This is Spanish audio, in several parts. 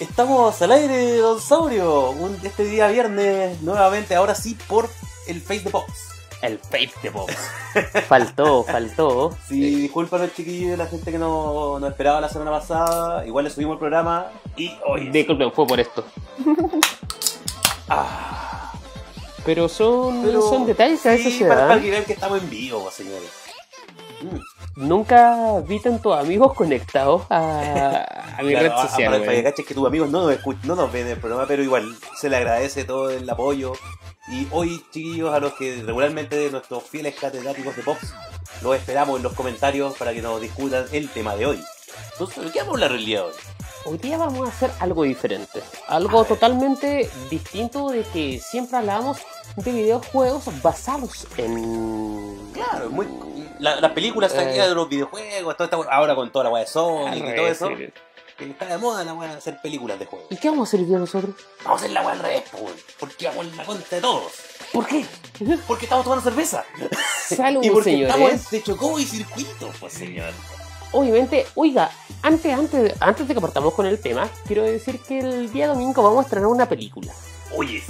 Estamos al aire, Don Saurio. Un- este día viernes, nuevamente, ahora sí, por el Face de Pops. El Face de Pops. faltó, faltó. Sí, discúlpanos, chiquillos, la gente que no, no esperaba la semana pasada. Igual le subimos el programa y hoy. Disculpen, fue por esto. Ah, Pero son, pero- son detalles que a veces sí, se para, para dan. que vean que estamos en vivo, señores. Nunca vi tantos amigos conectados a, a mi Claro, red social. para, para que tus amigos no nos, escuch- no nos ven en el programa, pero igual se le agradece todo el apoyo. Y hoy, chiquillos, a los que regularmente nuestros fieles catedráticos de Pops, los esperamos en los comentarios para que nos discutan el tema de hoy. Entonces, ¿de qué vamos a hablar el día de hoy? Hoy día vamos a hacer algo diferente. Algo totalmente distinto de que siempre hablamos de videojuegos basados en. Claro, muy, la- las películas Eh. de los videojuegos, toda esta- ahora con toda la weá de Sonic y todo eso, sí. que está de moda la weá de hacer películas de juegos. ¿Y qué vamos a hacer hoy día nosotros? Vamos a hacer la weá al revés, porque vamos en la cuenta de todos. ¿Por qué? Porque estamos tomando cerveza. Salud, y porque estamos en señores. de Chocó y circuito, pues señor. Obviamente, oiga, antes, antes, antes de que partamos con el tema, quiero decir que el día domingo vamos a estrenar una película. Oye,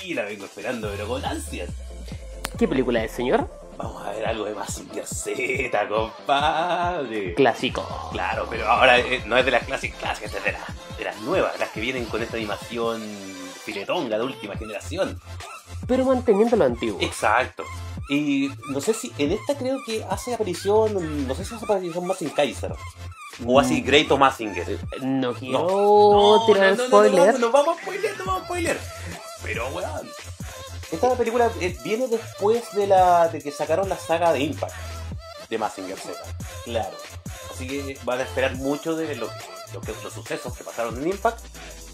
sí, la vengo esperando, pero con ansias. ¿Qué película es, señor? Vamos a ver algo de Mazinger Z, compadre. Clásico. Claro, pero ahora eh, no es de las clásicas clásicas, es de, las- de las nuevas, las que vienen con esta animación filetonga de última generación. Pero manteniendo lo antiguo. Exacto. Y no sé si en esta creo que hace aparición, no sé si hace aparición Mazinger Kaiser. O así Great o Mazinger. No quiero No, tirar no, no, no, spoiler. No, no, vamos a spoiler, no vamos a spoiler. Pero, weón. Esta película eh, viene después de la de que sacaron la saga de Impact de Mazinger Z. Claro. Así que van a esperar mucho de lo lo que- los sucesos que pasaron en Impact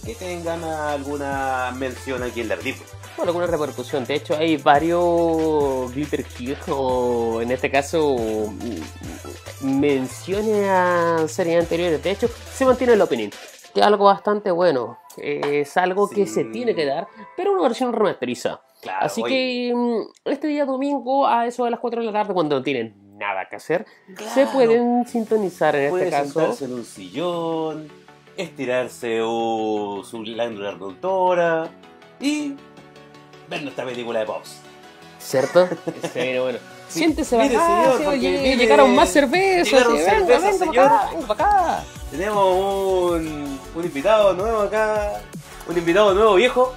que tengan alguna mención aquí en Daredevil. Bueno, alguna repercusión. De hecho, hay varios Glitter Kill, o en este caso, menciones a series anteriores. De hecho, se mantiene el opening. Que es algo bastante bueno. Es algo que Sí. se tiene que dar, pero una versión remasterizada. Claro, Así oye, que mm, este día domingo, a eso de las 4 de la tarde, cuando no tienen nada que hacer, se claro, pueden sintonizar en puede este caso. sentarse en un sillón, estirarse o su glándula reductora y ver nuestra película de Pops. ¿Cierto? Sí, bueno. Sí, Siéntese mire, acá, señor, sí, porque oye, viene- llegaron más cervezas. llegaron sí, venga, cervezas, venga, señor. para acá, venga para acá. Tenemos un, un invitado nuevo acá, un invitado nuevo viejo.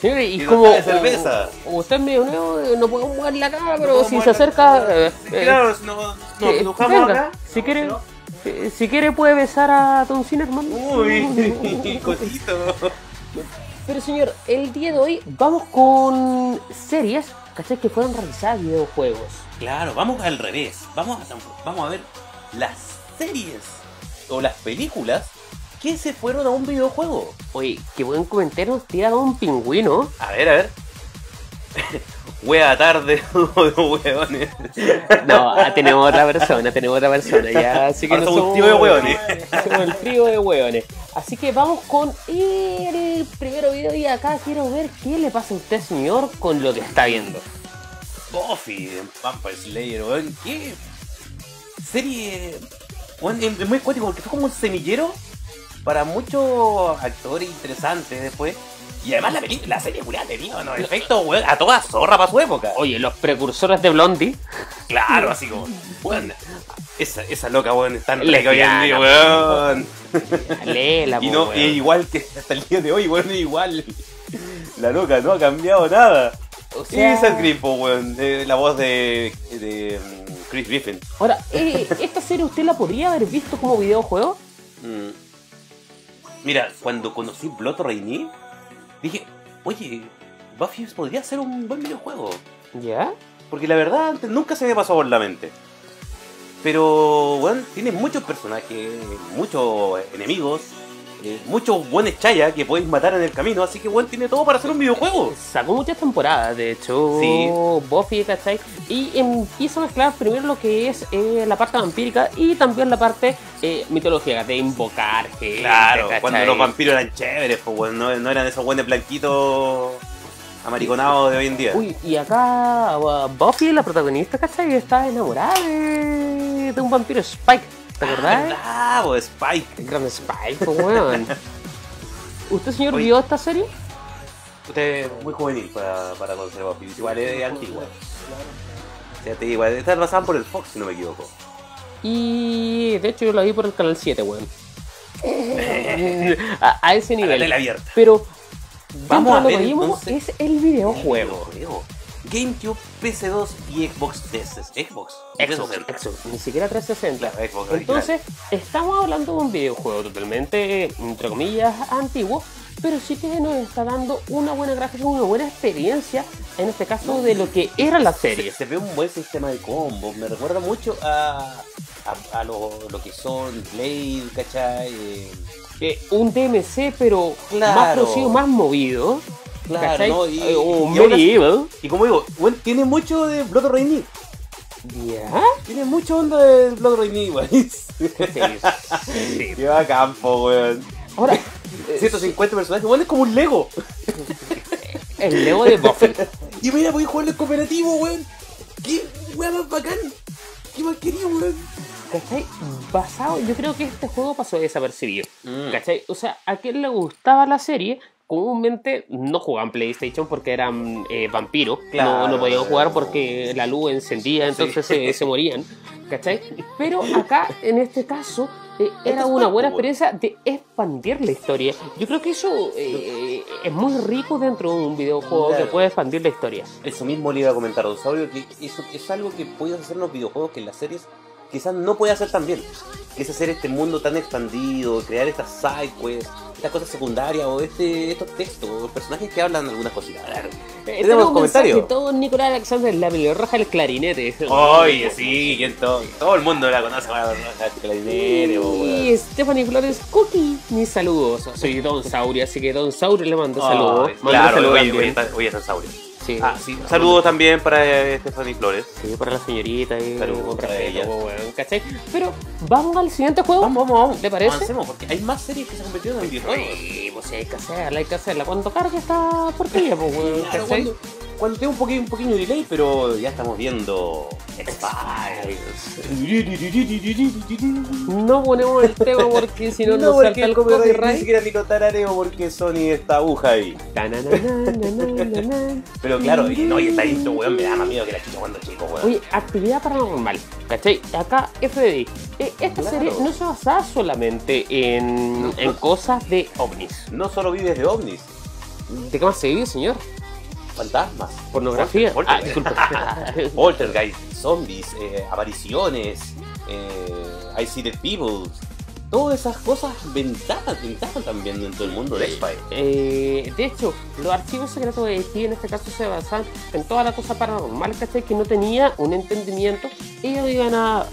Señor, y Y nos como cerveza. como usted es medio nuevo, eh, no podemos mover la cara, pero No si se acerca, eh, eh, Claro, no, eh, dibujamos venga, acá. si quiere, eh, si quiere puede besar a Don Cinerman. Uy, cosito. Pero señor, el día de hoy vamos con series, ¿cachai? Que fueron realizadas videojuegos. Claro, vamos al revés. Vamos a, vamos a ver las series o las películas que se fueron a un videojuego. Oye, qué buen comentario nos tira Don Pingüino. A ver, a ver. Wea tarde. No, tenemos otra persona, tenemos otra persona, ya, así que Ahora no somos un trío de hueones. Somos el trío de hueones. Así que vamos con el primer video y acá quiero ver qué le pasa a usted, señor, con lo que está viendo. Buffy, Vampire Slayer, weón. ¿Qué serie? Es muy cuático porque fue como un semillero para muchos actores interesantes después. Y además la, peli- la serie culiada tenía unos efectos, weón, a toda zorra para su época. Oye, los precursores de Blondie. Claro, así como, weón, esa, esa loca, weón, es tan rica hoy en día, weón. Léela, Y po, no, weón. es igual que hasta el día de hoy, weón, es igual. La loca no ha cambiado nada. O sea, esa Green, po, weón, de la voz de, de mm, Chris Griffin. Ahora, eh, ¿esta serie usted la podría haber visto como videojuego? Mm. Mira, cuando conocí Blood Rainy, dije, oye, Buffy podría ser un buen videojuego. ¿Ya? Porque la verdad antes nunca se me pasó por la mente. Pero, bueno, tiene muchos personajes, muchos enemigos, eh, muchos buenos chayas que podéis matar en el camino. Así que, bueno, tiene todo para hacer un videojuego. Sacó muchas temporadas, de hecho, Sí. Buffy, ¿cachai? Y empieza a mezclar primero lo que es eh, la parte vampírica y también la parte eh, mitológica, de invocar gente, Claro, ¿cachai? cuando los vampiros eran chéveres, pues, bueno, no, no eran esos buenos blanquitos amariconados de hoy en día. Uy, y acá uh, Buffy, la protagonista, ¿cachai? Está enamorada de, de un vampiro Spike. ¿Te acordás? Ah, pues Spike. El gran Spike, pues, weón. ¿Usted, señor, Oye. vio esta serie? Usted es muy juvenil para, para Piece. Igual es antigua. O sea, te digo, esta pasaban por el Fox, si no me equivoco. Y de hecho yo la vi por el canal 7, weón. a, a ese A la nivel. tele abierta. Pero Vamos a ver, que vimos entonces, es el videojuego. Videojuego. GameCube, PC2 y Xbox 360. Xbox. Xbox, 360. Xbox, ni siquiera 360. Claro, Xbox. Entonces, estamos hablando de un videojuego totalmente, entre comillas, antiguo, pero sí que nos está dando una buena gráfica, una buena experiencia, en este caso, de lo que era la serie. Se, se ve un buen sistema de combos. Me recuerda mucho a, a, a lo, lo que son Blade, ¿cachai? Eh, Eh, un DMC, pero Claro. más producido, más movido. Claro, ¿cachai? ¿no? Y- Eh, o y ahora- y como digo, bueno, tiene mucho de Blood Rainy. ¿Ya? Tiene mucha onda de Blood Rainy, weón. Sí. Lleva campo, weón. Ahora, 150 personajes, weón, es como un Lego. el Lego de Buffy. Y mira, voy a jugarlo en cooperativo, weón. ¿Qué weón más bacán? ¿Qué más quería, weón? ¿Cachai? Basado, yo creo que este juego pasó desapercibido. Mm. ¿Cachai? O sea, a quien le gustaba la serie, comúnmente no jugaban PlayStation porque eran eh, vampiros. Claro. No, no podían jugar porque la luz encendía, entonces se, se morían. ¿Cachai? Pero acá, en este caso, eh, era una buena experiencia de expandir la historia. Yo creo que eso eh, es muy rico dentro de un videojuego Claro. que puede expandir la historia. Eso mismo le iba a comentar a Osaurio, que eso es algo que puedes hacer en los videojuegos que en las series quizás no puede hacer tan bien. Que es hacer este mundo tan expandido, crear estas side quests, estas cosas secundarias o este, estos textos, personajes que hablan algunas cositas. Eh, Tenemos un comentarios. Todo Nicolás Alexander, la pelirroja del clarinete. Oye, sí, todo, todo el mundo la conoce, bueno, clarinete, po, weón. Y Stephanie Flores Cookie, mis saludos. Soy Don Saurio, así que Don Saurio le mando saludos. Ay, Mando Claro, saludos está, hoy está en Saurio. Sí. Ah, sí, saludos también para eh, Stephanie Flores. Sí, para la señorita y Saludos para respeto, ella. ¿cachai? Pero vamos al siguiente juego. Vamos, vamos, vamos. ¿Le parece? Avancemos, porque hay más series que se han convertido en videojuegos. Sí, pues hay que hacerla, hay que hacerla. Cuando cargue esta porquería, pues, weón, Claro, ¿cachai? cuando, cuando tengo un pequeño, un pequeño delay, pero ya estamos viendo X-Files. No ponemos el tema porque si no, No, nos salta el copyright ni copyright. siquiera ni lo tarareo porque Sony está aguja ahí. Pero claro, y no, y esta intro, weón, me da más miedo que la chucha cuando chico, weón. Oye, actividad paranormal, ¿cachai? Acá FBI. Eh, esta Claro. serie no se basaba solamente en, No, en no. cosas de ovnis. No solo vives de ovnis, ¿De qué más se vive, señor? Fantasmas, ¿Pornografía? Polter- Ah, disculpe. poltergeist, zombies, eh, apariciones, eh, I See Dead People. Todas esas cosas ventajan, ventajan también dentro del mundo de X-Files. Eh, de hecho, los archivos secretos de IT en este caso se basan en toda la cosa paranormal, ¿cachai? Que no tenía un entendimiento. Ellos iban a, a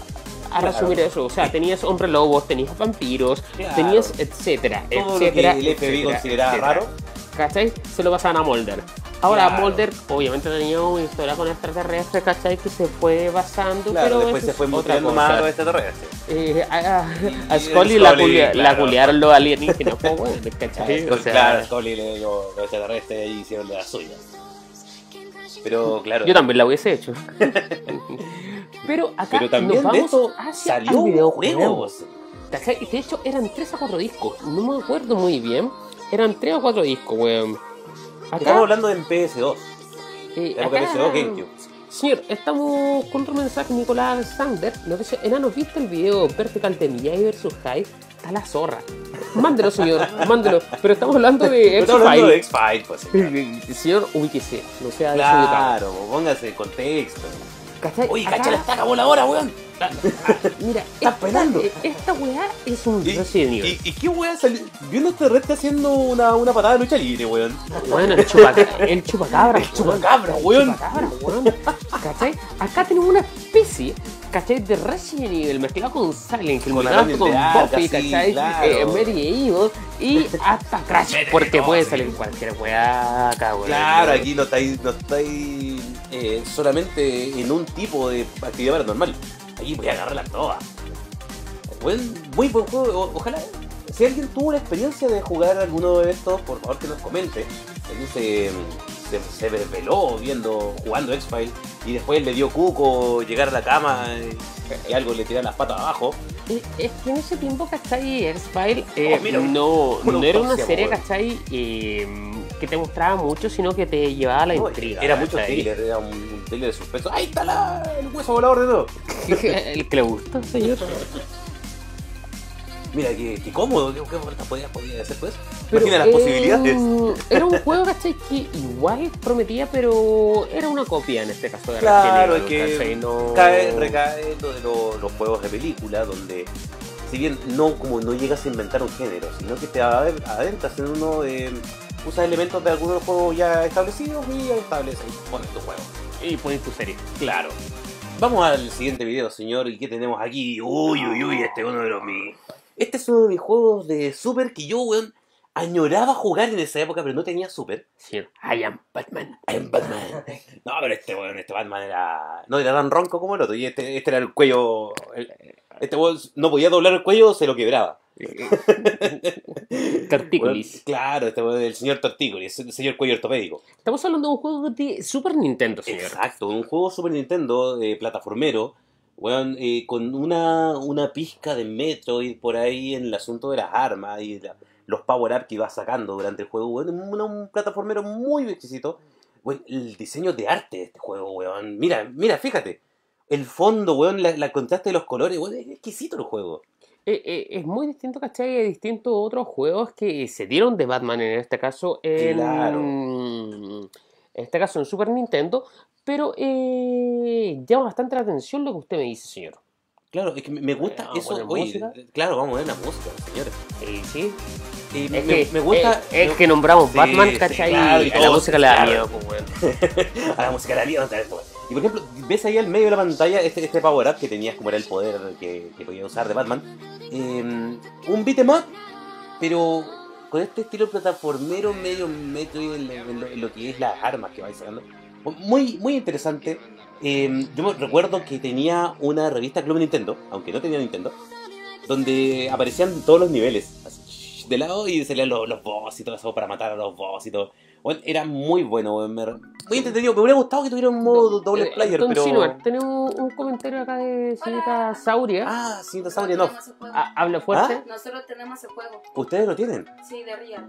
Claro. resumir eso. O sea, tenías hombre lobos, tenías vampiros, Claro. tenías etcétera, Todo lo que etcétera. el FBI etcétera, consideraba etcétera. raro. ¿Cachai? Se lo pasaban a Mulder. Ahora, Claro. Mulder obviamente tenía una historia con extraterrestres, ¿cachai? Que se fue basando, Claro, pero después eso se fue mostrando más a los extraterrestres. Eh, a, a- a Y- Scully y la, Scully, culia- la claro. culiaron los alienígenas, pues bueno, ¿cachai? O sea, claro, Scully, le- los los extraterrestres ahí hicieron de la suya. Pero claro, Yo también la hubiese hecho. Pero acá pero también nos de vamos esto hacia salió el un videojuego. juego. ¿Cachai? De hecho, eran 3 a 4 discos. No me acuerdo muy bien. Eran 3 o 4 discos, weón. Acá, Estamos hablando en PS2. eh, época acá- PS2 GameCube. Señor, estamos con otro mensaje. Nicolás Sander nos dice: Enano, ¿viste el video vertical de Miyagi vs. High? Está la zorra. Mándelo, señor, mándelo. Pero estamos hablando de Pero Estamos hablando de X-File. X-Files, pues. Señor, ubíquese. No sea. Claro, póngase contexto. ¿Cachai? Oye, Acá- cacha la estaca voladora, weón. Mira, Está esta, pelando. eh, esta weá es un ¿Y, Resident Evil. y, y qué weón salió? Vi un extraterrestre haciendo una, una patada de lucha libre, weón. Bueno, el chupacabra. El chupacabra, El chupacabra, weón. El chupacabra, weón. ¿Cachai? Acá tenemos una especie, ¿cachai? De Resident Evil mezclado con Silent Hill, Con mezclado con Buffy, sí, ¿cachai? claro. Eh, Medieval y hasta Crash, porque puede sí. salir cualquier weá acá, weón. Claro, aquí no estáis, no estáis eh, solamente en un tipo de actividad paranormal. Aquí voy a agarrarla toda. Buen, muy buen juego. O- ojalá, si alguien tuvo la experiencia de jugar alguno de estos, por favor que nos comente. Alguien se, se, se desveló viendo, jugando X-Files y después le dio cuco llegar a la cama y, y algo le tirara las patas abajo. Es que en ese tiempo, ¿cachai? X-File eh, Oh, no, no era una serie. ¿cachai? Eh, que te mostraba mucho, sino que te llevaba a la No, intriga. era mucho thriller, era un, un thriller de suspenso. ¡Ahí está la, el hueso volador de todo! El que le gusta, señor. Mira, qué, qué cómodo, qué, qué podía, podía hacer pues. Pero, Imagina las eh, posibilidades. Era un juego, ¿cachai? Que igual prometía, pero era una copia en este caso de Claro, Resident es Evil, que. No- cae, recae lo de lo- los juegos de película, donde si bien no como no llegas a inventar un género, sino que te ade- adentras en uno, eh, usas elementos de algunos juegos ya establecidos y estableces, pones tu juego. Y pones tu serie. Claro. Vamos al siguiente video, señor. ¿Y qué tenemos aquí? Uy, uy, uy, este es uno de los mis. Este es uno de mis juegos de Super que yo, weón, añoraba jugar en esa época, pero no tenía Super. Señor, I am Batman. En Batman. No, pero este weón, este Batman era. No era tan ronco como el otro. Y este, este era el cuello. el- este weón no podía doblar el cuello, se lo quebraba. Tortícolis. Claro, este el señor Tortícolis, el señor cuello ortopédico. Estamos hablando de un juego de Super Nintendo, señor. Exacto, un juego Super Nintendo eh, plataformero, weón, eh, con una, una pizca de Metroid por ahí en el asunto de las armas y la- los power-up que iba sacando durante el juego, weón, un, un plataformero muy exquisito. Weón, el diseño de arte de este juego, weón, mira, mira, fíjate, el fondo, weón, la, la contraste de los colores, weón, es exquisito el juego. Eh, eh, es muy distinto, ¿cachai? Es distinto a otros juegos que se dieron de Batman en este caso. En, Claro. En este caso en Super Nintendo. Pero eh, llama bastante la atención lo que usted me dice, señor. Claro, es que me- gusta a eso, oye, música. claro, vamos a ver la música, señores. Sí. Y Es me, que, me gusta... es que nombramos Sí, Batman, sí, ¿cachai? claro, y a la música claro. miedo, pues, a la música la vida otra vez, pues. Y por ejemplo, ves ahí al medio de la pantalla este, este power up que tenías como era el poder que, que podía usar de Batman. Eh, un beat'em up, pero con este estilo plataformero medio metro en, lo- que es las armas que vais sacando. Muy, muy interesante. Eh, yo recuerdo que tenía una revista Club Nintendo, aunque no tenía Nintendo, donde aparecían todos los niveles. así, de lado y salían los, los boss y todo eso para matar a los boss y todo. Bueno, era muy bueno, weón, me- muy entretenido. Me hubiera gustado que tuviera un modo doble Eh, player, Don pero. Silver, tenemos un comentario acá de señorita Sauria. Ah, Nosotros sabría, no. Ah, Habla fuerte. ¿Ah? Nosotros tenemos ese juego. Ustedes lo tienen. Sí, de Real.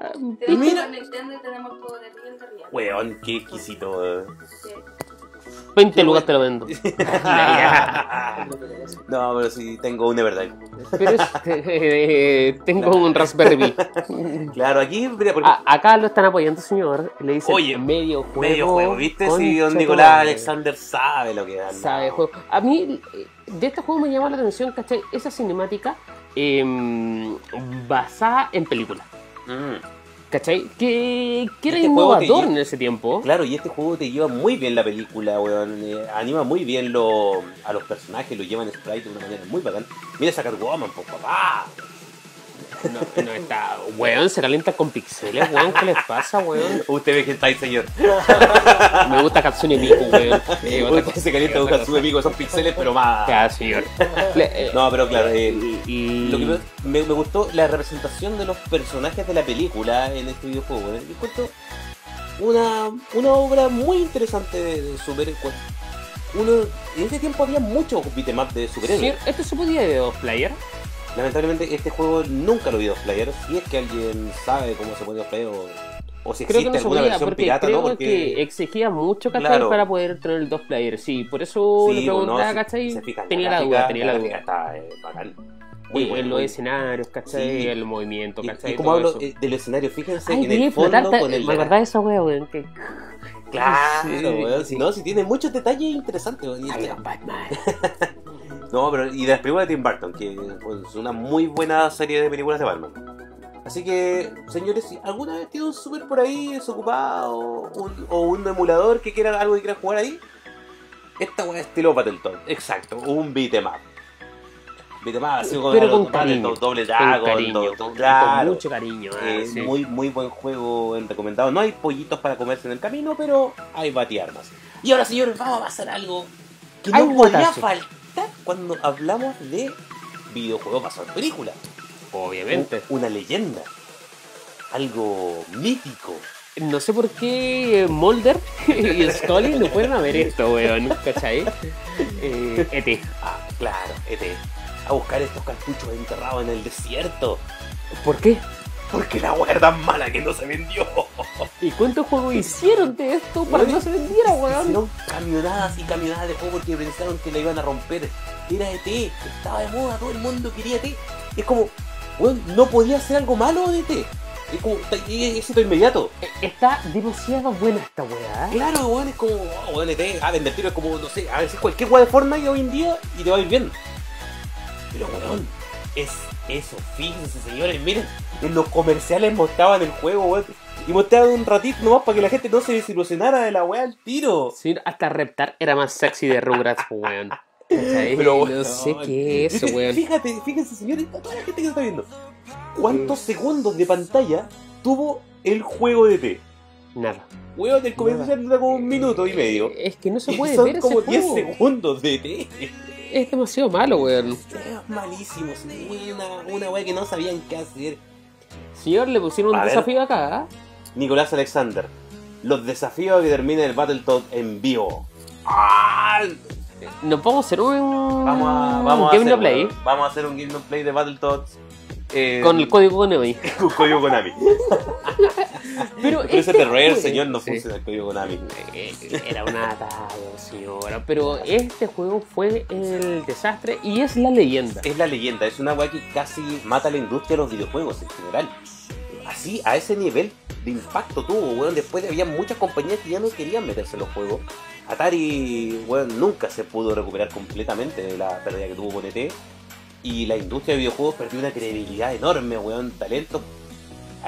Ah, Tenemos mira. Nintendo y tenemos el juego de Real de Real. Weón, qué exquisito. weón. Sí. 20 lugares te lo vendo. no, pero sí, tengo un Everdrive. Pero es- eh, tengo un Raspberry Pi. Claro, aquí, mira, porque. A- acá lo están apoyando, señor. Le dicen Oye, medio juego. medio juego, ¿viste? Si don Nicolás madre. Alexander sabe lo que es. Sabe juego. A mí, de este juego me llama la atención, ¿cachai? Esa cinemática em, basada en película. Mm. ¿Cachai? Que, que era Este innovador en ese tiempo. Claro, y este juego te lleva muy bien la película, weón. eh, anima muy bien lo, a los personajes, lo llevan sprite de una manera muy bacán. Mira esa Catwoman, po, papá. No, no está. Weón, se calienta con pixeles, weón. ¿Qué les pasa, weón? Usted ve que está ahí, señor. Me gusta Katsune Miku, weón. Eh, otra Usted se calienta con su amigo, son píxeles, pero más. Ya, señor. Eh, No, pero claro, eh, y- lo que me, me- me gustó la representación de los personajes de la película en este videojuego. ¿eh? Yo encuentro una, una obra muy interesante de, de super. Uno, en ese tiempo había muchos beat'em up de superhéroes. Señor, ¿esto se podía de dos player? Lamentablemente este juego nunca lo vi dos player. Si es que alguien sabe cómo se puede dos player o, o si Creo existe que no se alguna podía, versión porque pirata, creo ¿no? Porque que exigía mucho, ¿cachai? Claro. Para poder tener el dos player. Sí, por eso Sí, le preguntaba, si- ¿cachai? se fijan, tenía la gráfica- duda, tenía la gráfica duda. Está eh, bacán. Y Muy bueno, en los escenarios, ¿cachai? Sí. El movimiento, Y, ¿cachai? y como Todo hablo eh, del escenario, fíjense Ay, en el fondo flotar, con el. me acordaba de esa wea, weón. Que... Claro, Sí. weón, si no, si tiene muchos detalles interesantes. weón, y este- Batman. No, pero y de las películas de Tim Burton, que es una muy buena serie de películas de Batman. Así que, señores, si alguna vez tiene un super por ahí desocupado un- o un emulador que quiera algo que quiera jugar ahí, esta weá es estilo Battletoad. Exacto, un beat'em up. Beat'em up, así como Pero con cariño. doble Con Dragon, cariño, do- con, claro. con mucho cariño. ah, Eh, sí. muy, muy buen juego en recomendado. No hay pollitos para comerse en el camino, pero hay batiarmas. Y ahora, señores, vamos a pasar algo que no podía guatazo. Cuando hablamos de videojuegos basados en película. Obviamente. Un- una leyenda. Algo mítico. No sé por qué Mulder y Scully no pueden haber esto, weón. ¿Cachai? Eh, ET. Ah, claro, ET. a buscar estos cartuchos enterrados en el desierto. ¿Por qué? Porque la weá era tan mala que no se vendió. ¿Y cuántos juegos hicieron de esto para que no se vendiera, weón? Hicieron camionadas y camionadas de juego porque pensaron que la iban a romper. Era ET, estaba de moda, todo el mundo quería ET. Es como, weón, no podía ser algo malo de ET. Es como, es éxito inmediato. Está demasiado buena esta weá. Claro, weón, es como, oh, weón, ET, ah, vender tiro es como, no sé, a veces cualquier weá de Fortnite hoy en día y te va a ir bien. Pero weón, es eso, fíjense señores, miren, en los comerciales mostraban el juego, weón. Y mostraban un ratito nomás para que la gente no se desilusionara de la weá al tiro. Sí, hasta Reptar era más sexy de Rugrats, weón. Pero, no weón, sé qué es eso, weón. Fíjate, fíjense señores, a toda la gente que está viendo. ¿Cuántos segundos de pantalla tuvo el juego de T? Nada. Weón, el comercial dura como un minuto y medio. Es que no se Y puede son ver ese como 10 juego. segundos de T. Es demasiado malo, weón. Es malísimo, sí, una, una weá que no sabían qué hacer. Señor, le pusieron A un ver. desafío acá. ¿ah? Nicolás Alexander. Los desafíos que termine el Battletoad en vivo. ¡Ah! Nos vamos a hacer un. Vamos a, vamos a Game hacer, no Play weón, vamos a hacer un Game no Play de Battletoads. Eh, con el código Konami. con código Konami. Pero Pero ese este terror, juego- señor, no Sí. funciona el código Konami. Eh, Era una talla, señora. Pero este juego fue el desastre y es la leyenda. Es la leyenda, es una weá que casi mata la industria de los videojuegos en general. Así, a ese nivel de impacto tuvo, weón. Después había muchas compañías que ya no querían meterse en los juegos. Atari, weón, nunca se pudo recuperar completamente de la pérdida que tuvo con ET. Y la industria de videojuegos perdió una credibilidad enorme, weón. Talentos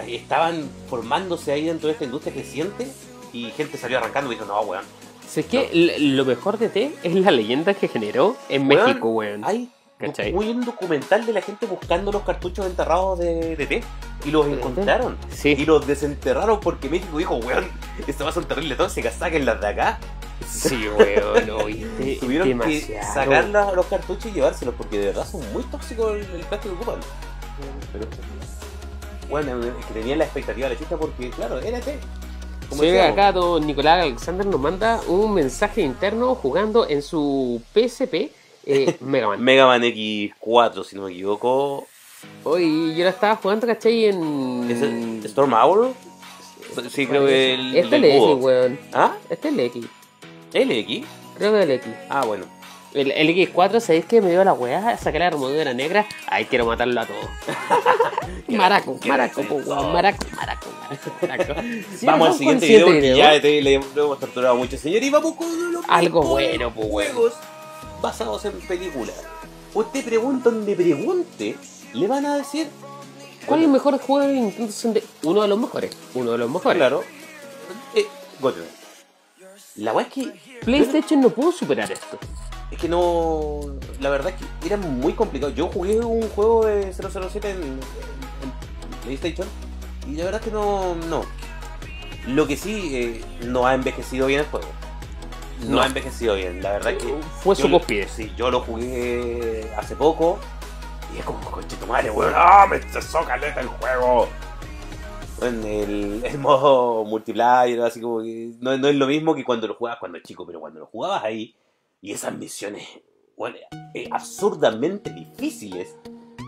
estaban formándose ahí dentro de esta industria creciente. Y gente salió arrancando y dijo, no, weón. Si es que lo mejor de T es la leyenda que generó en Weón, México, weón. Hay muy un documental de la gente buscando los cartuchos enterrados de, de ET. Y los encontraron. Sí. Y los desenterraron porque México dijo, weón, esto va a ser terrible tóxica, sáquenlas de acá. Sí, weón, oíste. Tuvieron demasiado. que sacar los cartuchos y llevárselos porque de verdad son muy tóxicos el, el plástico que ocupan. Pero, bueno, es que tenían la expectativa de la chica porque, claro, era. Como Sí, decíamos. acá don Nicolás Alexander nos manda un mensaje interno jugando en su PSP eh, Mega Man. Mega Man X4, si no me equivoco. Hoy yo la estaba jugando, ¿cachai? En. ¿Es el Storm Hour? Sí, creo que el, Este es el X, weón. ¿Ah? Este es el X. ¿LX? Creo que es el X. Ah, bueno. El, el X4, ¿sabéis que me dio la weá? Saqué la armadura negra. Ay, quiero matarlo a todos. maraco, maraco, po, weón. Maraco, maraco, maraco. Sí, vamos al siguiente video de porque ya te- le, hemos torturado mucho, señor. Y vamos con los Algo bueno, pues, bueno. juegos basados en películas. Usted pregunta donde pregunte, le van a decir. ¿Cuál es el mejor juego de Nintendo 64? Uno de los mejores. Uno de los mejores. Claro. Eh, Gotham. La weá es que. PlayStation no pudo superar esto. Es que no. La verdad es que era muy complicado. Yo jugué un juego de 007 en, en- PlayStation y la verdad es que no. no. Lo que sí, eh, no ha envejecido bien el juego. No, No. ha envejecido bien. La verdad es que. Fue su cúspide. Sí, yo lo jugué hace poco y es como, coche tu madre, weón. ¡Ah, me estresó caleta el juego! En el, el modo multiplayer, así como que no, no es lo mismo que cuando lo jugabas cuando chico, pero cuando lo jugabas ahí y esas misiones, bueno, eh, absurdamente difíciles,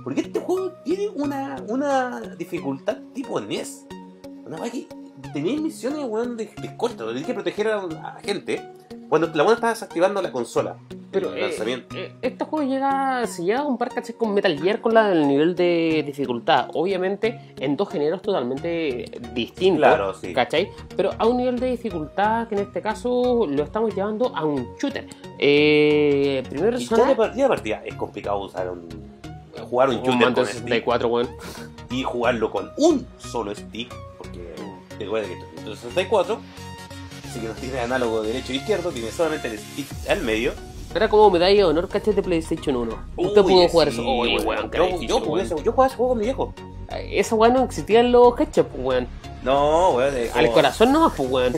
porque este juego tiene una, una dificultad tipo NES. Una weá que tenéis misiones, weón, de, de corto, tenéis que proteger a, a gente cuando la buena está desactivando la consola. Pero el eh, lanzamiento. eh, este juego llega, se llega a un par ¿cachai? con Metal Gear con la del nivel de dificultad. Obviamente en dos géneros totalmente distintos. Claro, sí. ¿Cachai? Pero a un nivel de dificultad que en este caso lo estamos llevando a un shooter. Eh, primero ya de partida a partida es complicado usar un. jugar un un shooter con de stick 64, weón. y jugarlo con un solo stick, porque recuerda que esto es 64, así que no tiene análogo derecho e izquierdo, tiene solamente el stick al medio. Era como medalla de honor, ¿cachai? De PlayStation 1. Usted Uy, pudo jugar sí, eso. Uy, weón, yo, difícil, yo, jugué ese, yo jugaba ese juego con mi viejo. Esa weón no existía en los ketchup, weón. No, weón, Al como corazón nomás, pues, weón.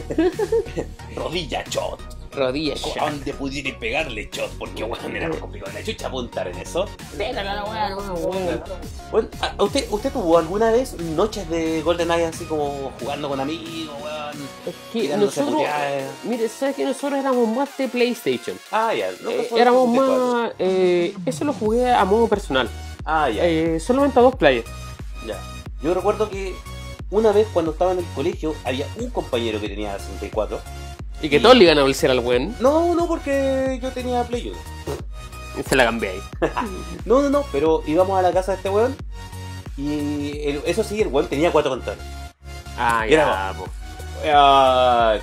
Rodilla shot. Rodillas, A donde pudiera pegarle shot, porque weón era complicado. La chucha apuntar en eso. Pégala la weá, no, weón. Bueno, ¿a- ¿usted, ¿usted tuvo alguna vez noches de GoldenEye así como jugando con amigos, weón? Es que nosotros, mire, ¿sabes que nosotros éramos más de PlayStation? Ah, ya. No, Eh, éramos 64. más. eh, eso lo jugué a modo personal. Ah, ya. Eh, solamente a dos players. Ya. Yo recuerdo que una vez cuando estaba en el colegio había un compañero que tenía 64. Y que Y- todos le iban a bolsear al weón. No, no, porque yo tenía Play 1. Y se la cambié ahí. No, no, no, pero íbamos a la casa de este weón. Y el- eso sí, el weón tenía cuatro controles. Ah, Y ya, po. Ah,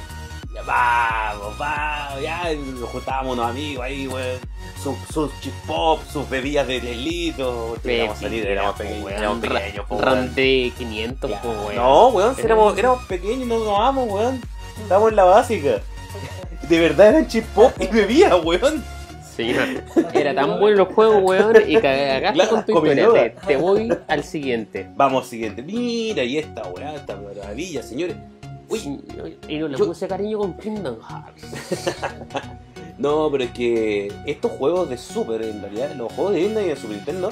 ya vamos, vamos, ya nos juntábamos unos amigos ahí, weón. Sus, sus chip pop, sus bebidas de 10 litros. Éramos salir, éramos pequeños, éramos pequeños, po, weón. Ran de 500, Ya. po, weón. No, weón, éramos, éramos pequeños y nos tomamos, weón. Estábamos en la básica. De verdad eran chip pop y bebía, weón. Señor, era tan bueno los juegos, weón, y cagaste Claro, con tu historia. Te, te voy al siguiente. Vamos, siguiente. Mira, y esta weá, esta maravilla, señores. Uy, y no le yo- puse cariño con Kingdom Hearts. No, pero es que estos juegos de Super, en realidad, los juegos de Disney y de Super Nintendo,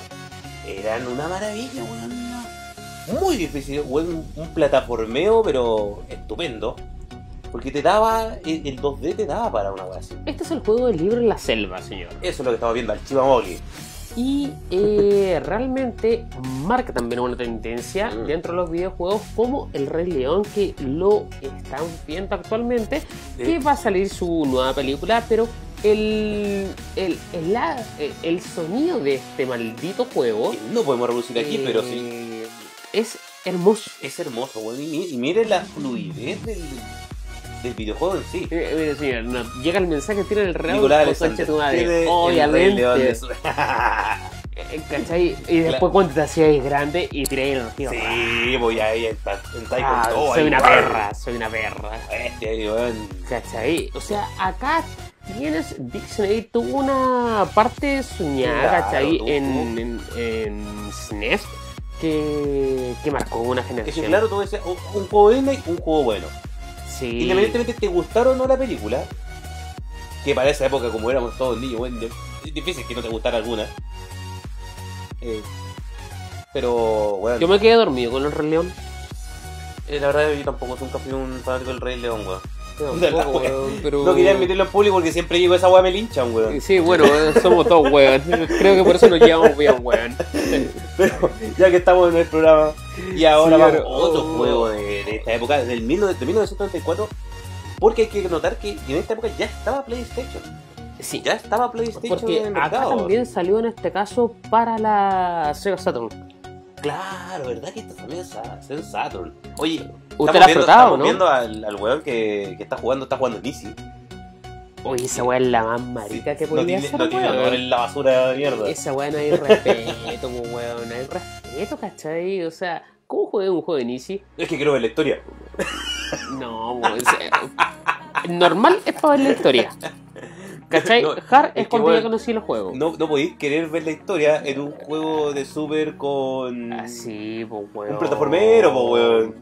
eran una maravilla, weón. Muy difícil, weón. Un plataformeo, pero estupendo. Porque te daba, el, el 2D te daba para una weá así. Este es el juego del libro en la selva, señor. Eso es lo que estamos viendo, al Chivamogli. Y eh, realmente marca también una tendencia Mm. dentro de los videojuegos como el Rey León que lo están viendo actualmente, que va a salir su nueva película, pero el, el, el, la- el- el sonido de este maldito juego No podemos reproducir aquí, eh, pero sí. es hermoso. Es hermoso, weón. Y, mi- y mire la fluidez del, del videojuego en sí. Mire, mire, señor, no, llega el mensaje, tira el rabo Nicolás concha tu madre. tiene Obviamente. Eh, ¿Cachai? Y después Claro. cuando te hacías grande y tiré el tío. Sí, voy ahí en Taekwondo. Ah, ahí, soy una perra, soy una perra. Este weón. ¿Cachai? O sea, acá tienes. Disney tuvo una parte soñada, Claro, ¿cachai? En, en, en SNES que, que marcó una Es generación. que claro, tú decías, un, un juego Disney, un juego bueno. Sí. Independientemente te gustara o no la película, que para esa época, como éramos todos niños, de- es difícil que no te gustara alguna. Eh, pero, weón, Yo me quedé dormido con el Rey León. eh, la verdad yo tampoco nunca fui un fanático del Rey León, weón. Tampoco, weón, pero... No quería admitirlo en público porque siempre digo esa weá me linchan, weón. Sí, bueno, eh, somos todos weón. Creo que por eso nos llevamos bien, weón. Pero ya que estamos en el programa, y ahora vamos a otro oh. juego de, de esta época, del 19 de 1994, porque hay que notar que en esta época ya estaba PlayStation. Sí, Ya estaba PlayStation porque en el acá también salió en este caso para la Sega Saturn. Claro, ¿verdad que esto también es Sa- es Saturn? Oye, ¿Usted la ha viendo, frotado, estamos no? viendo al, al weón que, que está jugando, está jugando Nisi. Oye, esa weá es la más marica que no podía tiene, ser, no tiene weón. en la basura de mierda. Esa weá no hay respeto, weón. No hay respeto, ¿cachai? O sea, ¿cómo juega un juego de Nisi? Es que quiero ver la historia. No, weón. normal es para ver la historia. ¿Cachai? No, Hard es cuando ya weón, conocí los juegos. No, no podéis querer ver la historia en un juego de super con. Así, pues, weón. Un plataformero, po, weón.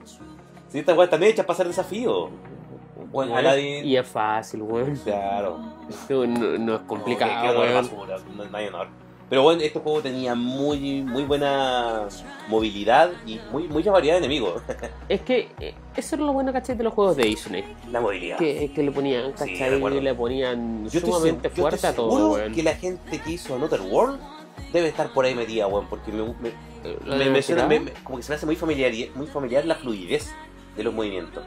Si estas weas están hechas para hacer desafíos. Bueno, Aladdin. Y es fácil, weón. Claro. No, no- es complicado, weón. Pero bueno, este juego tenía muy, muy buena movilidad y muy, mucha variedad de enemigos. Es que eh, eso es lo bueno, ¿cachai? De los juegos de Disney. La movilidad. Que, que le ponían, Sí, ¿cachai? recuerdo. le ponían Yo estoy, sumamente yo fuerte estoy a todo, weón. que la gente que hizo Another World debe estar por ahí metida, weón, porque me, me, ¿Lo me- me suena- como que se me hace muy familiar, muy familiar la fluidez de los movimientos.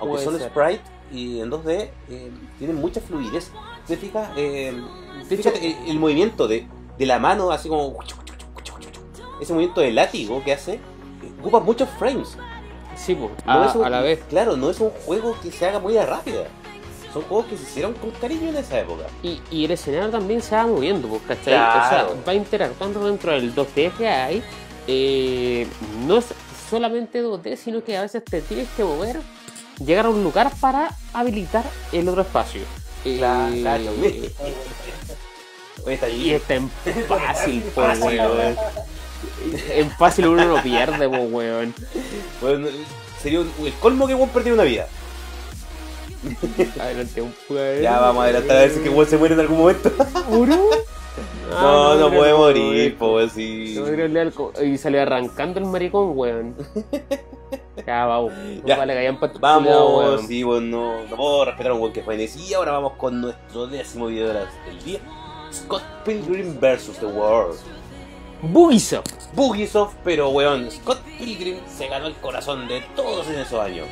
Aunque son ser. sprite y en 2D, eh, tienen mucha fluidez. ¿Te fijas? Eh, fíjate, el, el movimiento de, de la mano, así como. Ese movimiento de látigo que hace, ocupa muchos frames. Sí, pues, No a, es un- a la vez. Claro, no es un juego que se haga muy rápida. Son juegos que se hicieron con cariño en esa época. Y, y el escenario también se va moviendo, ¿cachai? Claro. O sea, va interactuando dentro del 2D que hay. Eh, no es solamente 2D, sino que a veces te tienes que mover, llegar a un lugar para habilitar el otro espacio. Eh, Claro, Oye, está y está en fácil, weón. weón. En fácil uno no pierde, weón. Bueno, sería un- el colmo que Juan perdió una vida. Adelante, un weón. Ya vamos a adelantar a ver si que Juan se muere en algún momento. Ah, no, no, puede no, morir, weón. pues sí. Y salió arrancando el maricón, weón. Ya, vamos. Ya. Vale, Vamos, weón. sí, bueno, no puedo respetar a un buen que fue Y ahora vamos con nuestro décimo video de la- del día. Scott Pilgrim vs. The World. Bugisoft. Bugisoft, pero weón, Scott Pilgrim se ganó el corazón de todos en esos años.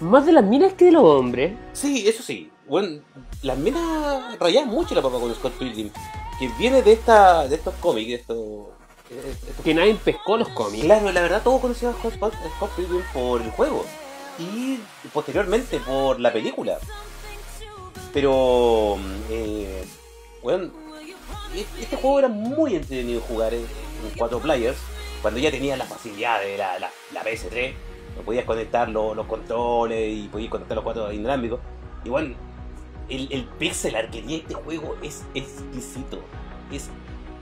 Más de las minas que de los hombres. Sí, eso sí. Bueno, las minas rayaban mucho la papa con Scott Pilgrim. Que viene de esta de estos cómics, de estos... estos- Que nadie pescó los cómics. Claro, la verdad todos conocían a Scott, Pilgrim por el juego. Y posteriormente por la película. Pero... eh, bueno, este juego era muy entretenido jugar en, en cuatro players. Cuando ya tenías la facilidad de la, la, la PS3. no Podías conectar lo- los controles y podías conectar los cuatro inalámbricos. Y bueno, el, el pixel art que tiene este juego es exquisito. Es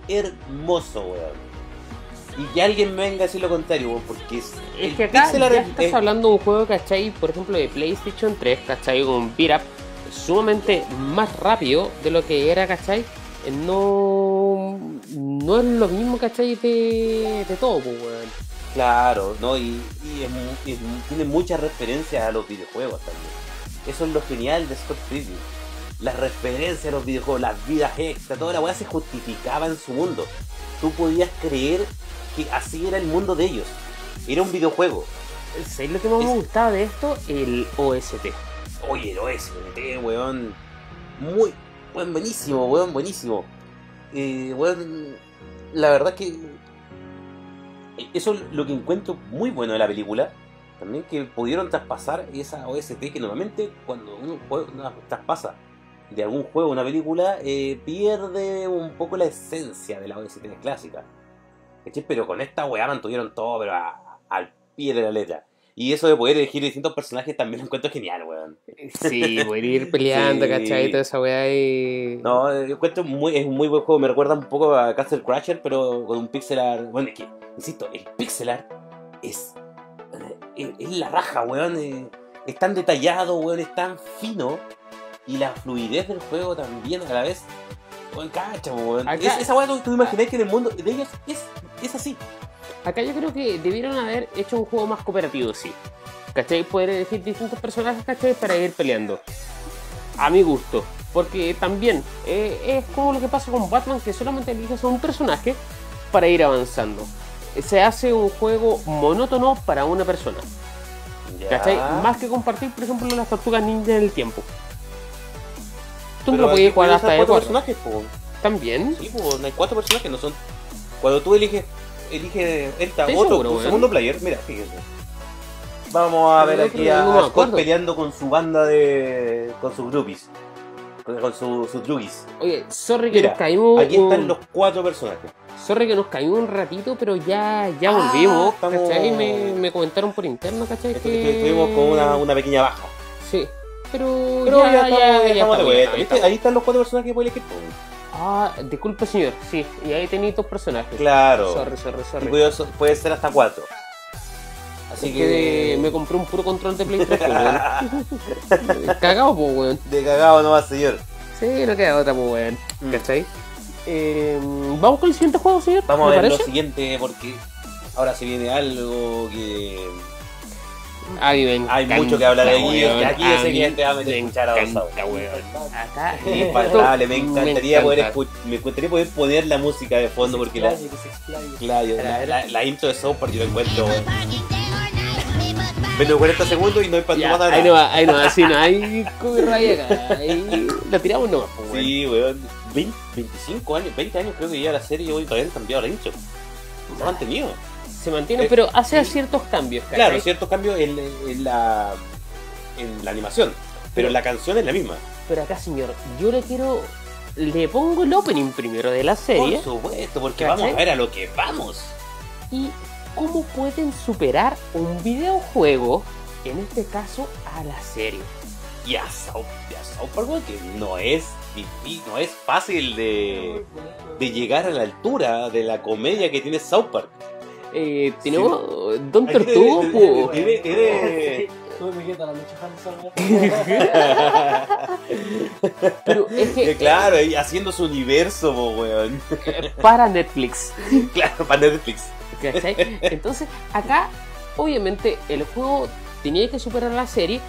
hermoso, weón. Y que alguien me venga a decir lo contrario, weón, porque es. Es el que acá ya es- estás es- hablando de un juego, ¿cachai? Por ejemplo, de PlayStation 3, ¿cachai? Un beat up sumamente más rápido de lo que era, ¿cachai? No, no es lo mismo, ¿cachai? De, de todo, pues, weón. Claro, ¿no? Y, es tiene muchas referencias a los videojuegos también. Eso es lo genial de Scott Pilgrim. Las referencias a los videojuegos, las vidas extra, toda la weá se justificaba en su mundo. Tú podías creer que así era el mundo de ellos. Era un videojuego. ¿Sabes lo que más me gustaba de esto? El OST. Oye, el OST, weón. Muy, weón, buenísimo, weón, buenísimo. Eh, la verdad que eso es lo que encuentro muy bueno de la película. También que pudieron traspasar esa OST que normalmente cuando uno juega- traspasa de algún juego una película eh, pierde un poco la esencia de la OST clásica. Pero con esta weá mantuvieron todo pero al pie de la letra. Y eso de poder elegir distintos personajes también lo encuentro genial, weón. Sí, poder ir peleando, Sí. ¿cachai? Toda esa weá y... No, yo encuentro muy, es un muy buen juego, me recuerda un poco a Castle Crasher, pero con un pixel art. Bueno, es que, insisto, el pixel art es. Es, es la raja, weón. Es tan detallado, weón, es tan fino. Y la fluidez del juego también a la vez. Weón, cacha, weón. Acá- Es- esa weón, tú, tú imagináis que en el mundo de ellos es, es así. Acá yo creo que debieron haber hecho un juego más cooperativo, sí. ¿Cachai? Poder elegir distintos personajes, ¿cachai? Para ir peleando. A mi gusto. Porque también eh, es como lo que pasa con Batman, que solamente eliges a un personaje para ir avanzando. Se hace un juego monótono para una persona. Ya. ¿Cachai? Más que compartir, por ejemplo, las tortugas ninja en el tiempo. Tú lo podías jugar hasta de cuatro personajes, po. También. Sí, pues, hay cuatro personajes, no son. Cuando tú eliges, elige esta ¿Estás otro, seguro, tu segundo player, mira, fíjense. Vamos a ver aquí a me Scott peleando con su banda de. con sus groupies. Con, con su- sus druggies. Oye, sorry que Mira, nos caímos. Aquí están los cuatro personajes. Sorry que nos caímos un ratito, pero ya, ya Ah, volvimos, estamos- ¿cachai? Me, me comentaron por interno, ¿cachai? Esto que estuvimos con una, una pequeña baja. Sí, pero, Pero ya, ya, estamos, ya, estamos de vuelta. ahí están los cuatro personajes que puedes elegir. Ah, disculpe señor, sí, y ahí tenéis dos personajes. Claro. Sorry, sorry, sorry. puede, puede ser hasta cuatro. Así Es que. que me compré un puro control de Play 3, po, weón. Cagado, pues, weón. De cagado nomás, señor. Sí, no queda otra, pues, weón. Mm. ¿Cachai? Eh, Vamos con el siguiente juego, señor. Vamos a ¿Me ver lo siguiente porque ahora se viene algo que A mí me hay encanta, mucho que hablar de que Aquí yo A sé que te va a meter me escuchar a encanta, weón. Acá, Infaltable, me encantaría poder encanta. escu- me encantaría poder poner la música de fondo porque la, claro, la, la- la intro de South Park yo la encuentro weón. menos 40 segundos y no hay para Ya, no pasa ahí no va, ahí no va, así no hay copyright acá. Ahí la tiramos nomás, pues, weón. Sí, weón. 20, 25 años, 20 años creo que lleva la serie y hoy todavía han cambiado la intro. Se ha mantenido. Se mantiene, Eh, pero hace sí. ciertos cambios, ¿cachai? Claro, ciertos cambios en, en la en la animación, pero la canción es la misma. Pero acá, señor, yo le quiero. Le pongo el opening primero de la serie. Por supuesto, porque ¿Cachai? vamos a ver a lo que vamos. Y cómo pueden superar un videojuego, en este caso, a la serie. Y a South, y a South Park, que no es no es fácil de, de llegar a la altura de la comedia que tiene South Park. Eh, tenemos Don Aquí Tortugo, tiene- pero es Eh, que claro, haciendo su universo, po, weón. eh, para Netflix. Claro, para Netflix. ¿Cachai? Entonces, acá obviamente el juego tenía que superar la serie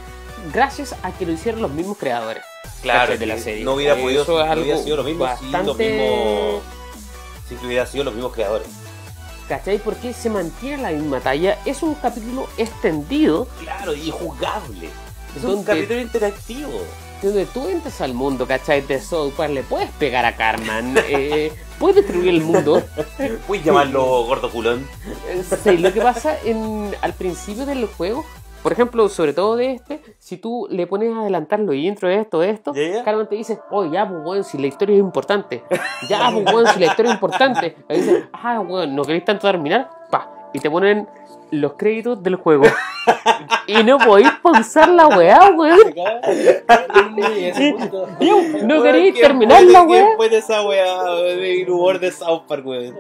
gracias a que lo hicieron los mismos creadores. ¿cachai? de la que serie. No hubiera podido no hubiera sido lo mismo si los mismos. Si hubiera sido los mismos creadores. ¿Cachai? Porque se mantiene la misma talla. Es un capítulo extendido Claro, y jugable. Es un capítulo interactivo. donde tú entras al mundo, ¿cachai? De South Park, le puedes pegar a Carmen, eh, puedes destruir el mundo. Puedes llamarlo gordo culón. Eh, sí, lo que pasa en, al principio del juego, por ejemplo, sobre todo de este, si tú le pones a adelantar los intros de esto, de esto, Ya, ya. Carmen te dice, oh, ya, pues, weón, si la historia es importante. Ya, pues, weón, si la historia es importante. Y dice, ah, weón, ¿no queréis tanto terminar? Pa. Y te ponen los créditos del juego. y no podéis pausar la weá, weón. No queréis terminar la weá. ¿Quién fue esa weá de humor de South Park, weón?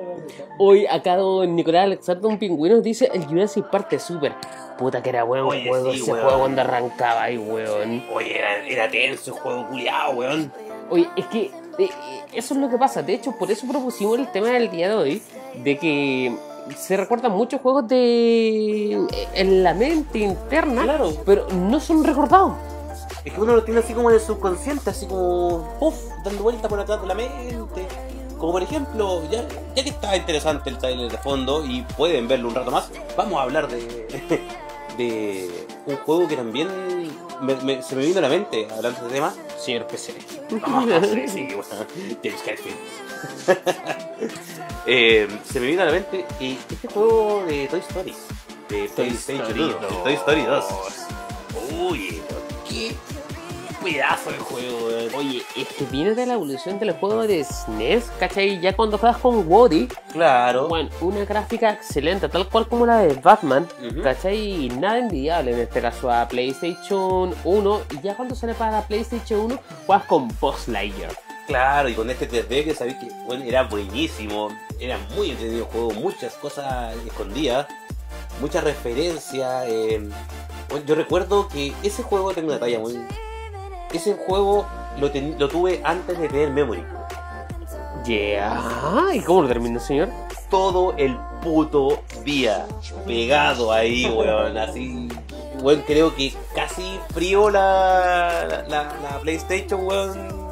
Hoy acá don Nicolás Alexander, un pingüino, dice el Jurassic Park es super. Puta que era buen Oye, juego sí, ese weón. juego cuando arrancaba ahí, weón. Oye, era, era tenso el juego culiado, weón. Oye, es que eh, eso es lo que pasa. De hecho, por eso propusimos el tema del día de hoy, de que se recuerdan muchos juegos de en la mente interna, Claro. pero no son recordados. Es que uno lo tiene así como en el subconsciente, así como, puff, dando vuelta por atrás de la mente. Como por ejemplo, ya, ya que está interesante el trailer de fondo y pueden verlo un rato más, vamos a hablar de, de un juego que también me- me- se me vino a la mente hablando de este tema. Señor PC. Ah, sí, sí, bueno, James Hetfield. Eh, se me vino a la mente y este juego de Toy Story. De Toy Story 2. de 2. Toy Story 2. Uy, qué pedazo de juego. Oye, es que viene de la evolución del juego de SNES, ¿cachai? Ya cuando juegas con Woody, Claro. Bueno, una gráfica excelente, tal cual como la de Batman, Ujú. ¿cachai? Y nada envidiable en este caso a PlayStation 1. Y ya cuando sale para PlayStation 1, juegas con Boss Lightyear. Claro, y con este 3D que sabéis que bueno, era buenísimo, era muy entretenido el juego, muchas cosas escondidas, muchas referencias. eh, bueno, yo recuerdo que ese juego tengo una talla muy. Ese juego lo, ten- lo tuve antes de tener Memory. Yeah. ¿Y cómo lo terminó, señor? Todo el puto día pegado ahí, weón, así. Weón, creo que casi frío la, la, la- la PlayStation, weón.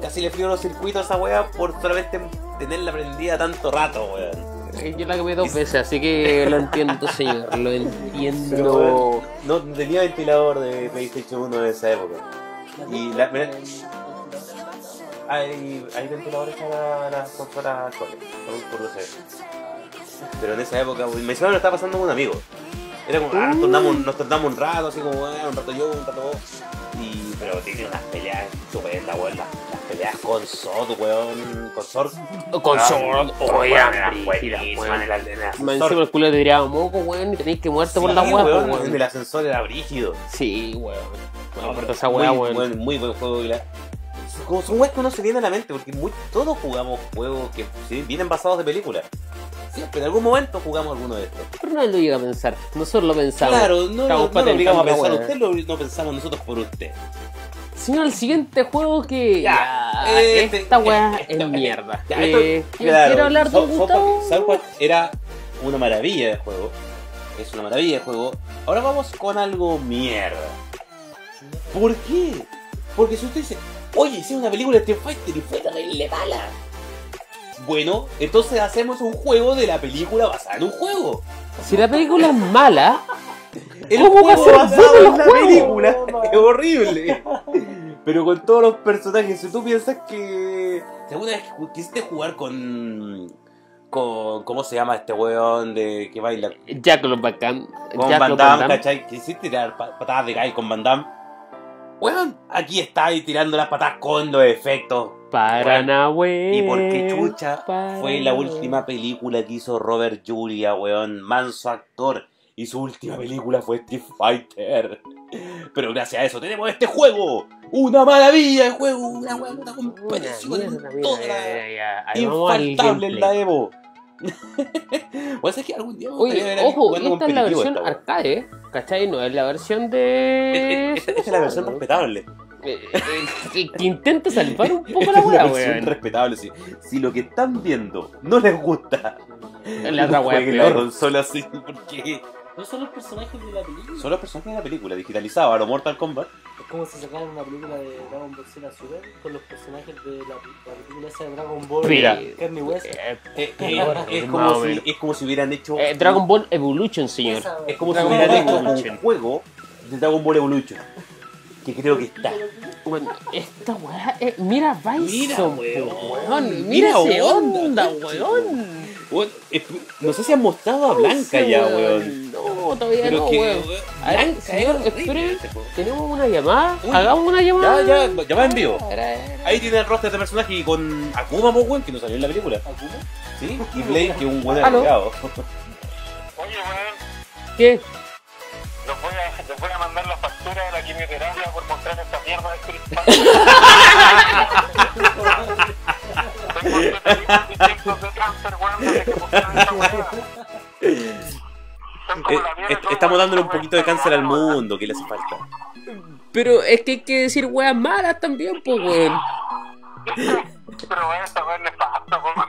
Casi le frío los circuitos a esa weá por solamente tenerla prendida tanto rato, weón. Yo la quemé dos veces, así que lo entiendo, señor. Lo entiendo. no tenía ventilador de PlayStation 1 en esa época. Y la, mira, hay, hay ventiladores para las consolas actuales, por, por USB. Pero en esa época, me decía, lo estaba pasando con un amigo. Era como, ah, nos tornamos, nos tornamos un rato, así como, ah, un rato yo, un rato vos. Pero tiene unas peleas estupendas, weón. Las, las peleas con Sod, weón. Con Sord. Con Ah, Sword, oh, oye, encima el culo te diría moco, weón, y tenéis que muerte por la weón, weón. En el ascensor era brígido. Sí, weón. No, No, pero esa weá, muy, weón. buen, muy buen juego. y la- Como son weas que uno se viene a la mente, porque muy- todos jugamos juegos que sí, vienen basados de películas. Siempre, en algún momento jugamos alguno de estos. Pero nadie lo llega a pensar. Nosotros lo pensamos. claro, no, no lo obligamos a pensar usted, lo, no pensamos nosotros por usted. Señor, el siguiente juego que. Ya, Ya, este- esta weá es mierda. Ya, esto- Eh, yo claro, quiero hablar de Gustavo. South era una maravilla de juego. Es una maravilla de juego. Ahora vamos con algo mierda. ¿Por qué? Porque si usted dice, oye, si es una película de Street Fighter y fue terrible mala. Bueno, entonces hacemos un juego de la película basada en un juego. Si la película es mala, El ¿Cómo va a juego ser basado bueno en el la juego? película es horrible. Pero con todos los personajes, si tú piensas que. Si alguna vez que quisiste jugar con. con. ¿Cómo se llama este weón de que baila? Jack lo bacán. Con Jack Van Damme. ¿cachai? Quisiste tirar pa- patadas de guy con Van Damme. Weón, aquí está ahí tirando las patadas con los efectos. Paranahue. Y porque chucha fue la última película que hizo Robert Julia, weón, manso actor. Y su última película fue Street Fighter. Pero gracias a eso tenemos este juego. Una maravilla de juego, una, una competición toda ya, ya, ya. Infaltable en la. Evo. o sea, es que algún día Oye, ojo, esta es la versión esta, arcade, ¿cachai? No es la versión de. Esta, esta es la versión respetable. Eh, eh, que, que intenta salvar un poco la weá, weón. respetable, sí. Si lo que están viendo no les gusta, La otra weá la consola así, porque No son los personajes de la película. Son los personajes de la película, digitalizados a lo Mortal Kombat. Es como si sacaran una película de Dragon Ball Z Super con los personajes de la, la película esa de Dragon Ball. Mira. Carne y hueso. Eh, Eh, eh, es, como si, menos. es como si hubieran hecho. eh, Dragon Ball Evolution, señor. Es como si hubieran Ball hecho un juego de Dragon Ball Evolution. Que creo que está. Bueno, esta weá, eh, mira Bison, Mira, weón. weón. Mira Mira ese onda, weón. Weón, no sé si han mostrado a Blanca ya, weón. No, todavía Pero no, que, weón. weón, A ver, Blanca señor, espere. Tenemos una llamada. Uy. Hagamos una llamada. Ya, ya, llamada en vivo. Era, era. Ahí tiene el roster de personajes y con Akuma, weón, que no salió en la película. ¿Akuma? ¿Sí? Y Blade, que es un buen agregado. Oye, weón, ¿Qué? Les voy, a, les voy a mandar la factura de la quimioterapia por mostrar esta mierda de cristal. Weón, Eh, estamos weón, dándole un poquito de cáncer al weón. mundo, que le hace falta. Pero es que hay que decir weas malas también, pues, weón. Pero weón, esta es nefasta, weón.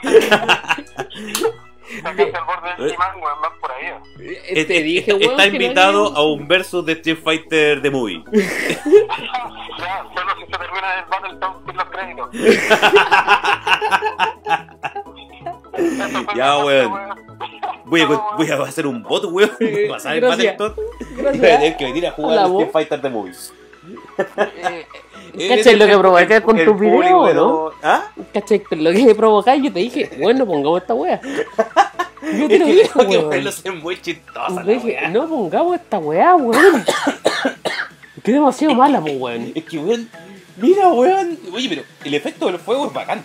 Sacaste al borde del imán, weón, van por ahí. Eh, Te dije, weón. Está que no invitado había- a un versus de Street Fighter The Movie. Ya, solo si se termina el Battletoads sin los créditos. Ya, weón. Voy a, No, voy a hacer un bot, weón. Eh, Pasar el. Y Gracias. voy a tener que venir a jugar vos. Street Fighter The Movie. ¿Cachai lo que provocas con El tu público, video, pero- no? ¿Ah? ¿Cachai? Lo que provocáis, yo te dije, bueno, pongamos esta wea. Yo te Es lo dije, weón. ser muy chistosa dije, no pongamos esta weá, weón. Que demasiado mala, pues, weón. Es que, weón, mira, weón. Oye, pero el efecto del fuego es bacán.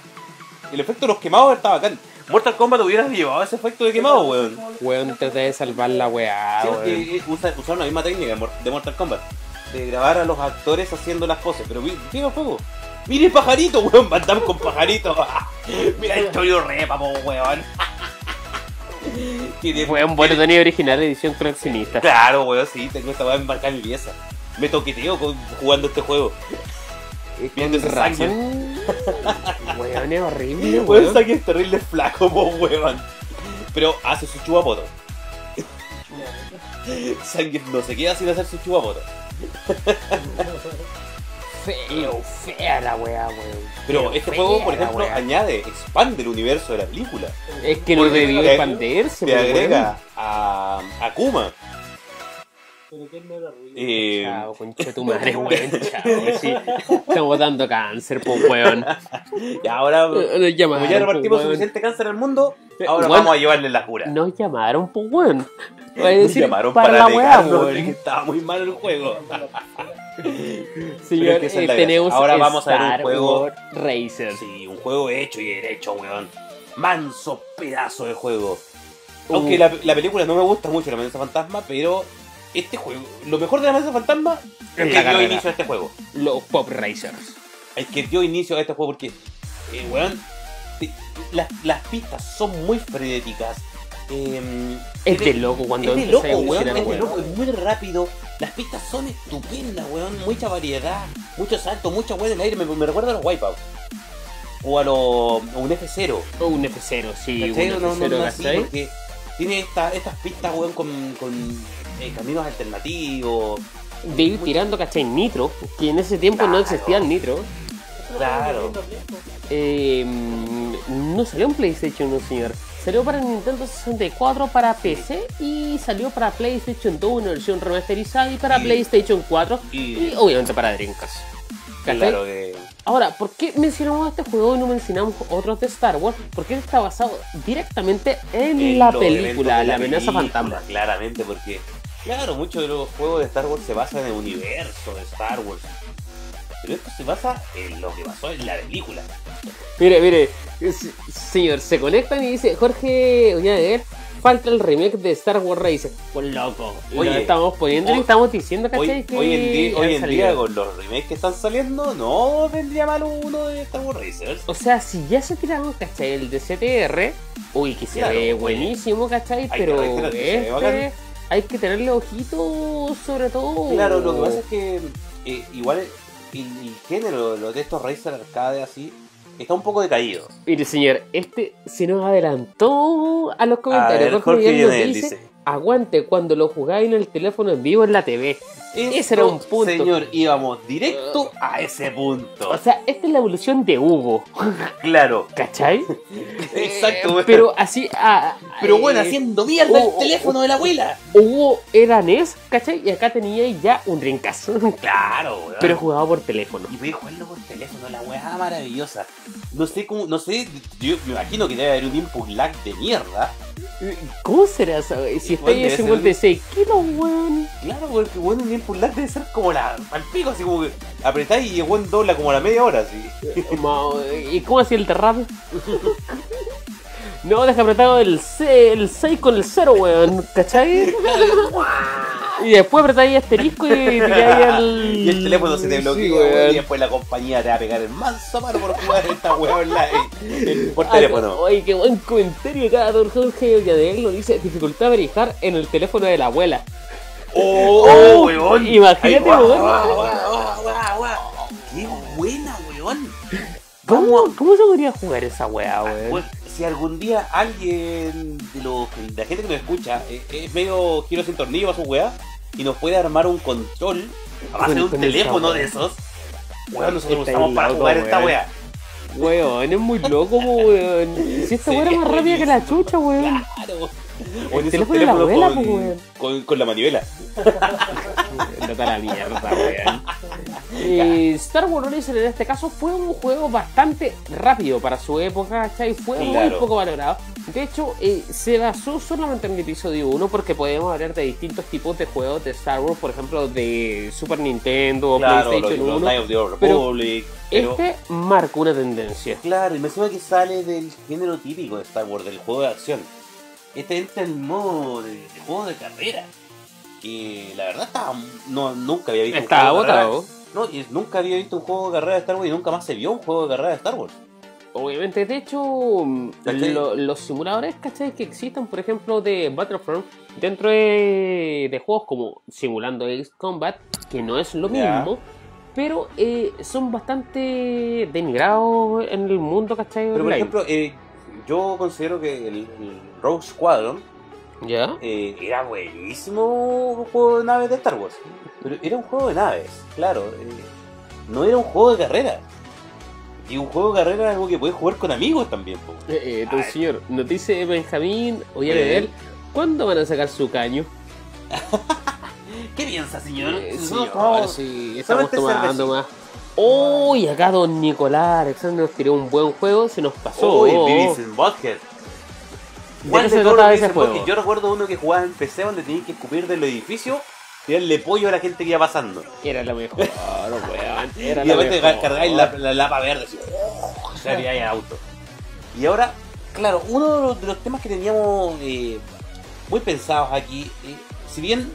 El efecto de los quemados está bacán. Mortal Kombat hubiera llevado ese efecto de quemado, weón. Weón, trata de salvar la weá, Sí, weón. usa- la misma técnica de Mortal Kombat. De grabar a los actores haciendo las poses. Pero mira el fuego. Mira el pajarito, weón. Van Damme con pajarito. mira el Toyo Repa, po, weón. Tiene- Weón, bueno, tenía original edición coleccionista. Claro, weón, sí, tengo esta weá embarcada en mi pieza. Me toqueteo con- jugando este juego. Viendo ese sangre. Weón, es horrible, Weón, weón. Sangre es terrible flaco, po, weón. Pero hace su chupapoto. Sangre no se queda sin hacer su chupapoto. Feo, fea la weá, weón. Pero este juego, por ejemplo, weá. añade, expande el universo de la película. Es que Porque debió te- expandirse, Te agrega a, a Kuma. Pero que no era ruido. Eh, Chao, concha tu madre, weón. Chao, sí. Estamos dando cáncer, pues, weón. y ahora, Nos llamaron, como ya repartimos pues, weón. suficiente cáncer al mundo, ahora vamos a llevarle la cura. Nos llamaron, pues, weón. Voy a Nos decir, llamaron para, para, la weá, que weón. estaba muy mal el juego. Señor, es que eh, tenemos Ahora vamos a ver un juego- Racer. Sí, un juego hecho y derecho, weón. Manso pedazo de juego. Uh. Aunque la, la película no me gusta mucho, La Amenaza Fantasma, pero este juego, lo mejor de La Amenaza Fantasma es que dio inicio a este juego. Los Pop Racers. Es que dio inicio a este juego porque, eh, weón, te- las, las pistas son muy frenéticas. Eh, Es de loco cuando es de loco, weón, es de loco, es muy rápido. Las pistas son estupendas, weón. Mucha variedad, mucho salto, mucha weón en el aire. Me, me recuerda a los Wipeout. O a, los a un F0. O un F0, sí, ¿Cachai? un No, no, F0, no así, ¿cachai? porque tiene esta, estas pistas, weón, con, con eh, caminos alternativos. De ir tirando, ¿cachai? Nitro, que en ese tiempo no existía el Nitro. Claro. Eh, no salió en PlayStation, no señor. Salió para Nintendo 64, para PC y salió para PlayStation 2, una versión remasterizada y para Y- PlayStation 4 y- y, obviamente para Dreamcast. Claro que. Ahora, ¿por qué mencionamos este juego y no mencionamos otros de Star Wars? Porque está basado directamente en en la película, La amenaza fantasma. Claramente, porque. Claro, muchos de los juegos de Star Wars se basan en el universo de Star Wars. Pero esto se basa en lo que pasó en la película. Mire, mire, señor, se conectan y dice, Jorge Oñader, falta el remake de Star Wars Racer. Pues loco, Oye, lo estamos poniendo y estamos diciendo, ¿cachai? Hoy, que hoy en, día, hoy en día, con los remakes que están saliendo, no vendría mal uno de Star Wars Racers. O sea, si ya se tiraron, ¿cachai? El de CTR, uy, que se Claro, ve buenísimo, ¿cachai? Pero este. Hay que tenerle ojito sobre todo. Claro, lo que pasa es que eh, igual el, el género lo de estos Racer arcade así está un poco decaído. Mire, señor, este se nos adelantó a los A comentarios. ver, Jorge Jorge Miguel nos Lionel dice, dice. aguante cuando lo jugáis en el teléfono en vivo en la TV. Ese era un punto. Señor, íbamos directo a ese punto. O sea, esta es la evolución de Hugo, claro. ¿cachai? Exacto, Eh. Pero así. ah, Pero bueno, eh, haciendo mierda oh, el teléfono de la abuela. Hugo era NES, ¿cachai? Y acá tenía ya un Dreamcast. Claro, weón. Pero jugaba por teléfono. Y podía jugarlo por teléfono, la weá maravillosa. No sé cómo, no sé, yo me imagino que debe haber un input lag de mierda. ¿Cómo será eso? Si está ahí Igual a debe 56 kilos, weón. Claro, porque bueno, un input lag debe ser como la, al pico, así como que apretáis y el weón dobla como a la media hora, así. Ma- ¿Y cómo hacía el terrap? No, deja apretado el, C, el 6 con el 0, weón, ¿cachai? Y después apretáis asterisco y tiráis el... Y el teléfono se te Sí, bloquea, weón. weón, y después la compañía te va a pegar el manso mano por jugar esta weá online por Ah, teléfono. Oye, qué buen comentario acá, Don Jorge Villadel lo dice, dificultad verificar en el teléfono de la abuela. ¡Oh, Oh, weón! imagínate, Ay, weón. ¡Qué buena, weón! ¿Cómo, ¿Cómo se podría jugar esa weá, weón? Bueno, si algún día alguien de, los, de la gente que nos escucha eh, es medio giro sin tornillo a su weá y nos puede armar un control a base de un teléfono de esos, weón, nosotros usamos para jugar esta weá. Weón, es muy loco, weón. Si esta weá era más rápida que la chucha, weón. Claro. O El teléfono de la abuela, con, pues, con, con la manivela. Vete a la mierda, weón. Eh, Star Wars Horizon en este caso fue un juego bastante rápido para su época, ¿cachai? Fue muy poco valorado. De hecho, eh, se basó solamente en el episodio 1 porque podemos hablar de distintos tipos de juegos de Star Wars, por ejemplo, de Super Nintendo, Claro, los, PlayStation los 1. Knights of the pero Republic. Pero, Este marcó una tendencia. claro, y me suena que sale del género típico de Star Wars, del juego de acción. Este entra en el modo de, de juego de carrera. Y la verdad estaba, no, nunca había visto un Estaba juego de carrera. botado. No, y nunca había visto un juego de carrera de Star Wars y nunca más se vio un juego de carrera de Star Wars. Obviamente, de hecho, los simuladores, ¿cachai? Que existan, por ejemplo, de Battlefront, dentro de, de juegos como simulando Ace Combat, que no es lo mismo, pero eh, son bastante denigrados en el mundo, ¿cachai? Pero por online. ejemplo, eh, yo considero que el, el Rogue Squadron ¿Ya? eh, era buenísimo juego de naves de Star Wars. Pero era un juego de naves, claro. eh, no era un juego de carrera. Y un juego de carrera es algo que puedes jugar con amigos también. Eh, eh, don Ay. señor, nos dice Benjamín, oye, ¿cuándo van a sacar su caño? ¿Qué piensa, señor? Eh, sí, estamos tomando cervecita. más. Oh, y acá don Nicolás Alexander nos tiró un buen juego, se nos pasó. Uy, Oh, Beavis and Butthead. ¿De ¿Cuál qué de se trata ese juego? Yo recuerdo uno que jugaba en PC donde tenías que escupir del edificio y darle pollo a la gente que iba pasando. Era la mejor, weón. Era y la de repente cargáis la, la lapa verde así. salía ahí auto. Y ahora, claro, uno de los, de los temas que teníamos eh, muy pensados aquí, eh, si bien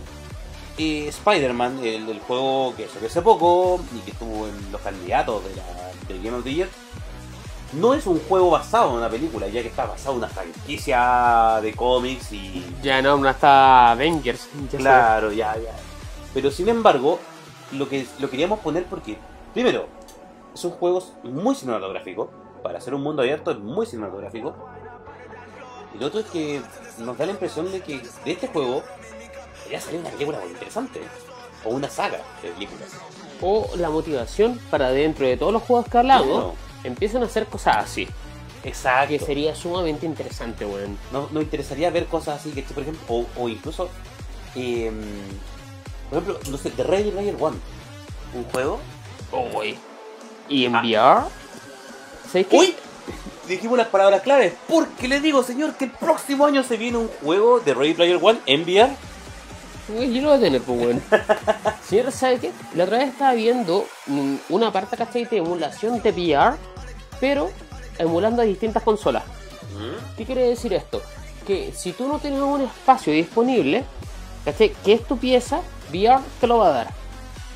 eh, Spider-Man, el, el juego que salió hace poco y que estuvo en los candidatos de la, del Game of the Year, no es un juego basado en una película, ya que está basado en una franquicia de cómics y Ya no, no está Avengers. ya Claro, ya, ya. Pero sin embargo, lo que lo queríamos poner porque, primero, son juegos muy cinematográficos. Para hacer un mundo abierto es muy cinematográfico. Y lo otro es que nos da la impresión de que de este juego podría salir una película muy interesante. O una saga de películas. O la motivación para dentro de todos los juegos que hablamos, Claro. empiezan a hacer cosas así. Exacto. Que sería sumamente interesante, weón. Nos, nos interesaría ver cosas así, que por ejemplo, o, o incluso, em, por ejemplo, no sé, The Ready Player One. Un juego Uy. ¿Y en Ah. VR? ¿Sabes qué? Uy, dijimos las palabras claves. Porque le digo, señor, que el próximo año se viene un juego de Ready Player One en VR. Yo lo voy a tener, pues, weón. Señor, ¿sabe qué? La otra vez estaba viendo mm, una parte, ¿cachai? De emulación de VR, pero emulando a distintas consolas. ¿Qué quiere decir esto? Que si tú no tienes un espacio disponible, ¿cachai? Que es tu pieza, VR te lo va a dar.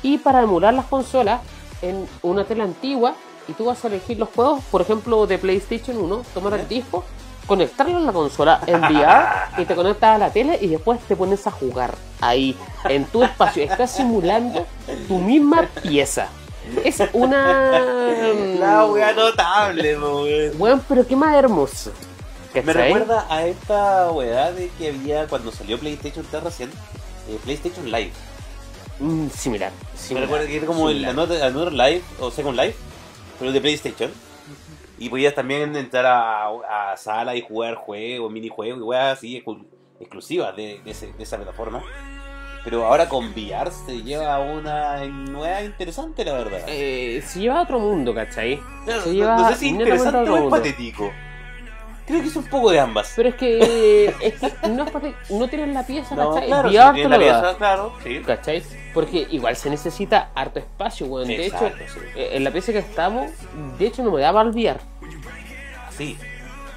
Y para emular las consolas en una tele antigua, y tú vas a elegir los juegos, por ejemplo, de PlayStation 1, tomar el disco, conectarlo a la consola en VR y te conectas a la tele y después te pones a jugar ahí, en tu espacio. Estás simulando tu misma pieza. Es una... La wea notable, weón. Pero qué más hermoso. Me recuerda a esta weá de que había cuando salió PlayStation 3 recién, eh, PlayStation Live. Mm, similar. Me similar, recuerda que era como el. Another, Another Live o Second Life, pero de PlayStation. Y podías también entrar a, a sala y jugar juegos, minijuegos y weas así exclu- exclusivas de, de ese- de esa plataforma. Pero ahora con VR se lleva a una nueva interesante, la verdad. Eh, se lleva a otro mundo, ¿cachai? Claro, se no- lleva no sé si a interesante o es patético. Creo que es un poco de ambas. Pero es que, es que no, es no tienes la pieza, no, ¿cachai? claro, si VR te la pieza, claro, sí. ¿cachai? Porque igual se necesita harto espacio, weón. De hecho, sí. eh, en la pieza que estamos, de hecho no me daba al VR. Sí.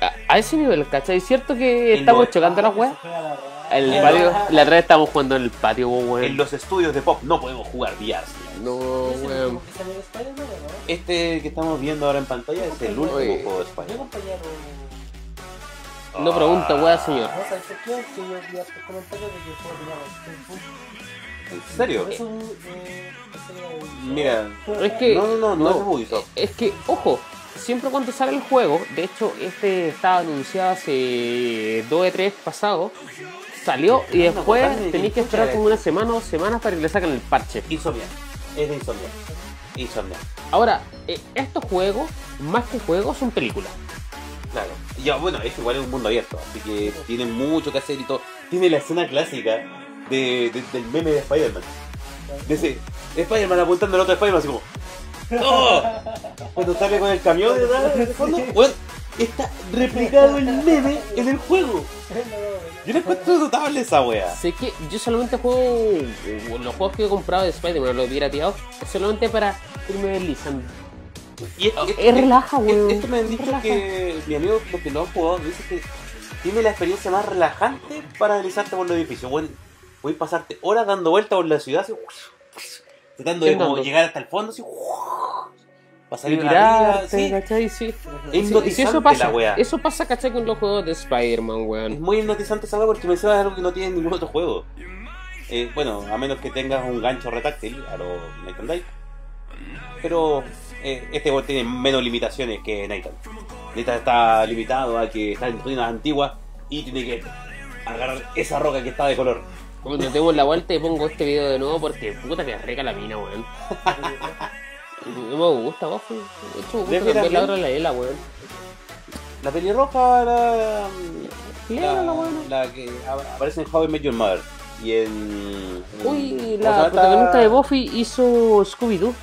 A, a ese nivel, ¿cachai? Es cierto que En estamos chocando las weas. La raja. El en patio, la otra vez estábamos jugando en el patio, weón. En los estudios de pop no podemos jugar VR. No, ¿Es el weón. Este que estamos viendo ahora en pantalla es el último Oye. juego de ¿Qué Spider-Man. No pregunta, weá, señor. ¿En serio? Eh, Mira, Es que. no, no, no, no, no. es Ubisoft. Es que, ojo, siempre cuando sale el juego, de hecho, este estaba anunciado hace 2 de 3 pasado, salió y después tenéis que esperar como una semana o dos semanas para que le saquen el parche. Insomnia. Es de Insomnia. Insomnia. Ahora, eh, estos juegos, más que juegos, son películas. Claro. Ya, bueno, es igual es un mundo abierto, así que tiene mucho que hacer y todo. Tiene la escena clásica de, de- del meme de Spider-Man. De ese Spider-Man apuntando al otro Spider-Man así como. ¡Oh! Cuando sale con el camión de atrás, de fondo, bueno, está replicado el meme en el juego. Yo le encuentro notable esa wea. Sé que yo solamente juego eh, los juegos que he comprado de Spider-Man, los he pirateado, solamente para irme deslizando. Y es, Es relaja, weón. Esto me han dicho Relaja. que mi amigo, los que lo han jugado, me dice que tiene la experiencia más relajante para deslizarte por los edificios. Bueno, voy a pasarte horas dando vueltas por la ciudad, así, tratando de ¿Qué como llegar hasta el fondo, así, para Y tirarte. ¿cachai? Sí. Es sí, hipnotizante eso pasa, la wea. eso pasa, ¿cachai? Con los juegos de Spider-Man, Es weón. muy hipnotizante esa wea porque me es algo que no tiene ningún otro juego. Eh, bueno, a menos que tengas un gancho retáctil a los Night and Day. Pero eh, este juego tiene menos limitaciones que Night and Night está limitado a que está en ruinas antiguas y tiene que agarrar esa roca que está de color. Cuando demos la vuelta y pongo este video de nuevo porque puta que rica la mina, weón. No me gusta, vos. De hecho, me gusta cambiar la otra la Ela, weón. La pelirroja, la, la, weón. la que aparece en How I Met Your Mother. Y en. Uy, la ¿cómo se llama protagonista de Buffy hizo Scooby-Doo.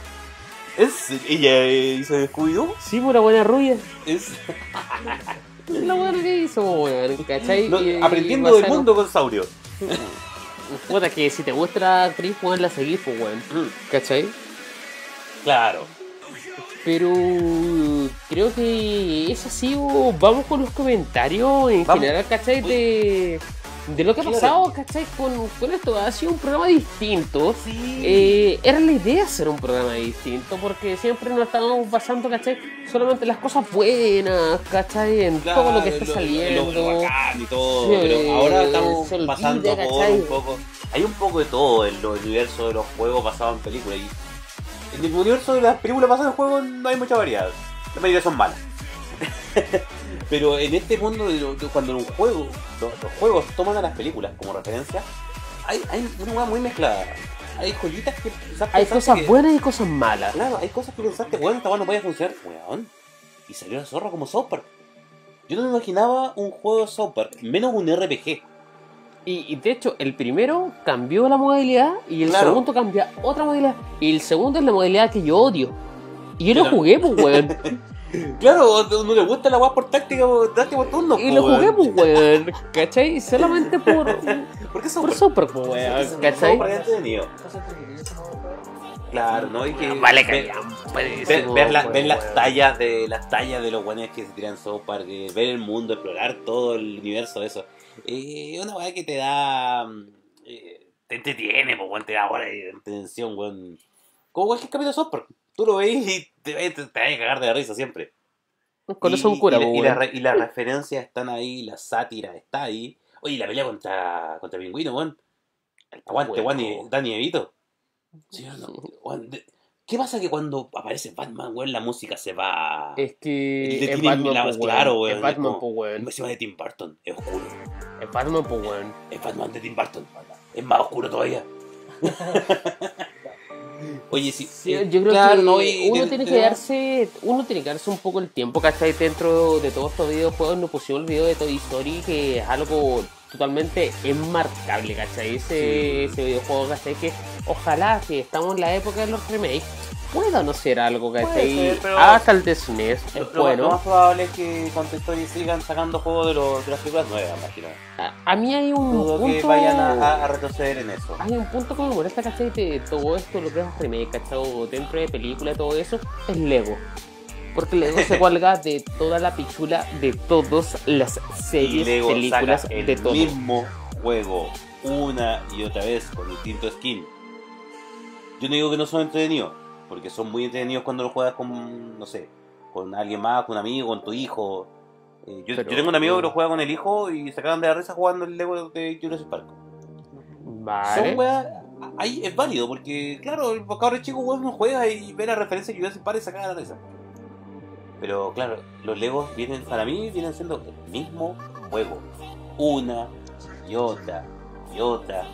¿Es, ¿Ella hizo Scooby-Doo? Sí, pura buena rubia. Es. La buena que hizo, weón, ¿cachai? no, aprendiendo del mundo con Saurio. Puta, que si te gusta la actriz, weón, la seguís, pues, weón. ¿Cachai? Claro. Pero creo que es así, vamos con los comentarios en Vamos. general, ¿cachai? De, de lo que ha pasado, ¿cachai? Con, con esto, ha sido un programa distinto. Sí. Eh, era la idea hacer un programa distinto porque siempre nos estábamos basando, ¿cachai? Solamente en las cosas buenas, ¿cachai? En todo lo que está saliendo. Lo, lo bacán y todo. Sí, pero ahora estamos olvida, pasando por ¿cachai? un poco. Hay un poco de todo en el universo de los juegos basados en películas. Y en el universo de las películas basadas en juegos no hay mucha variedad. La mayoría son malas. pero en este mundo, de cuando un juego, lo- los, juegos toman a las películas como referencia, hay, hay una hueá muy mezclada. Hay joyitas que quizás Hay cosas que- buenas y cosas malas. Claro, hay cosas que pensaste, weón, esta no podía funcionar, weón. Y salió la zorra como South Park. Yo no me imaginaba un juego de South Park, menos un RPG. Y, y de hecho, el primero cambió la modalidad y el Claro. segundo cambia otra modalidad. Y el segundo es la modalidad que yo odio. Y yo lo Pero- jugué, pues, weón. Claro, no le gusta la weá por táctica, por táctica por turno. y po, lo jugué, weón. pues, weón. ¿Cachai? Solamente por. ¿Por qué por Park? super, pues, weón. ¿Cachai? Es entretenido. Claro, ¿no? Y que Vale, ver, que ver, ver la- ver las tallas de las tallas de los guanes que se tiran South Park, ver el mundo, explorar todo el universo de eso. Eh, una weá que te da. mm, eh, te entretiene, pues, weón, te da hora de tensión, weón. Como cualquier capítulo de South Park. Tú lo veis y te, te, te vas a cagar de la risa siempre. Con eso Y- un cura, y, la- pues, y, la weón. y las referencias están ahí, la sátira está ahí. Oye, y la pelea contra, contra el pingüino, weón. Aguante, Bueno. Y Dani Evito. Sí, no, weón, ¿Qué pasa que cuando aparece Batman, weón, la música se va? Es que es Batman, la- po, weón. claro, weón, Es Batman, po, weón. Encima de Tim Burton, es oscuro. Es Batman, po, weón. Es Batman de Tim Burton. Es más oscuro todavía. Oye, sí. Sí, eh, yo creo claro, que no, y- uno de- tiene de- que darse uno tiene que darse un poco el tiempo, ¿cachai? Dentro de todos estos videojuegos nos pusimos el video de Toy Story que es algo totalmente enmarcable, ¿cachai? Ese, Sí. ese videojuego, ¿cachai? Que ojalá que estamos en la época de los remakes pueda no ser algo, ¿cachai? ser, Hasta el de SNES Lo, es lo- bueno. lo más probable es que con Toy Story sigan sacando juegos de, los, de las películas nuevas, imagino. A, a mí hay un Dudo punto... que vayan a, retroceder en eso. Hay un punto que me molesta, ¿cachai? De todo esto, lo que es remake, ¿cachai? O dentro de película, todo eso, es Lego. Porque Lego se cuelga de toda la pichula de todas las series, Lego películas, saca el de todo. mismo juego una y otra vez con distinto skin. Yo no digo que no son entretenidos, porque son muy entretenidos cuando lo juegas con, no sé, con alguien más, con un amigo, con tu hijo. Eh, yo, Pero- yo tengo un amigo que lo juega con el hijo y se acaban de la risa jugando el Lego de Jurassic Park. Vale. Son weas, ahí es válido, porque claro, el cabrón chico weón no juega y ve la referencia de Jurassic Park y se acaba de la risa. Pero claro, los Legos vienen, para mí, vienen siendo el mismo juego. Una y otra y otra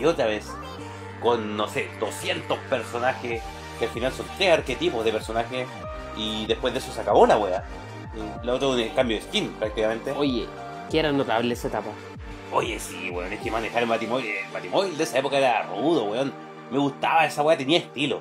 y otra vez. Con, no sé, 200 personajes, que al final son tres arquetipos de personajes. Y después de eso se acabó la wea. La otra un cambio de skin prácticamente. Oye, que era notable esa etapa. Oye, sí, weón, es que manejar el Batimóvil, el Batimóvil de esa época era rudo, weón. Me gustaba esa weá, tenía estilo.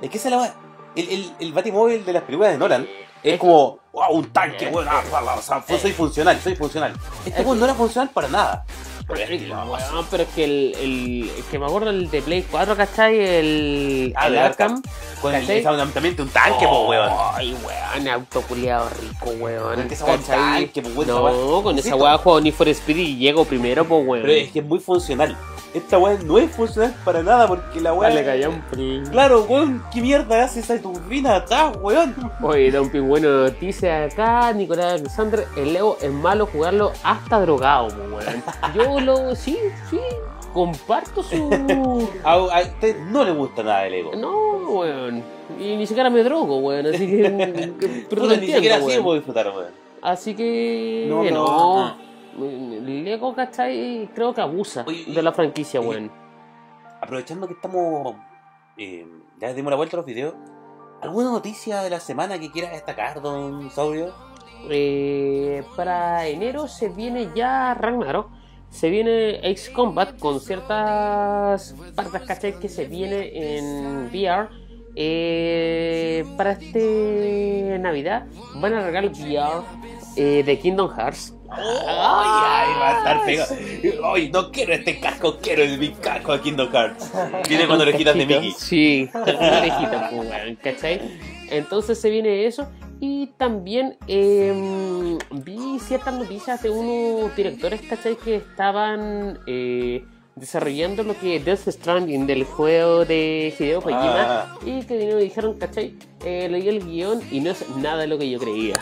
Es que esa es la weá. El, el, el Batimóvil de las películas de Nolan es Es- como, wow, un tanque, weón. ah, o sea, soy funcional, soy funcional. Este weón no era funcional para nada. Pero es que- Weón, pero es que el, el, que me acuerdo el de Play 4, ¿cachai? El, Ah, el Arkham. Con el exactamente un tanque, po, weón. Ay, weón, autoculeado rico, weón. Es que esa tanque, po, weón, No, con esa weá juego Need for Speed y llego primero, pues weón. Pero es que es muy funcional. Esta weá no es funcional para nada porque la weá. Dale, callan, pri. Claro, weón, ¿qué mierda hace esa turbina atrás, weón? Oye, da un pingüino noticia acá, Nicolás Alexander, el Lego es malo jugarlo hasta drogado, po, weón. Yo lo, sí, sí, comparto su... A, a usted no le gusta nada del ego. No, weón. Y ni siquiera me drogo, weón, así que... que- pero lo ni entiendo, siquiera así weón. puedo disfrutar, weón. Así que... No, No, no. Lego, ¿cachai? Creo que abusa Oye, de la franquicia, y- weón. Aprovechando que estamos. eh, ya dimos la vuelta a los videos. ¿Alguna noticia de la semana que quiera destacar, don Saurio? Eh, para enero se viene ya Ragnarok. Se viene Ace Combat con ciertas partes, ¿cachai? Que se viene en VR. Eh, para este Navidad van a regalar VR eh, de Kingdom Hearts. ¡Ay, ay! Va a estar pegado. ¡Ay, no quiero este casco! Quiero el mi casco de Kingdom Hearts. Viene cuando le quitas de. Mickey. Sí, una orejita, pues, ¿cachai? Entonces se viene eso. Y también eh, vi ciertas noticias de unos directores, ¿cachai? Que estaban eh, desarrollando lo que es Death Stranding del juego de Hideo Kojima. Ah. Y que vinieron y dijeron, ¿cachai? Eh, leí el guion y no es nada de lo que yo creía.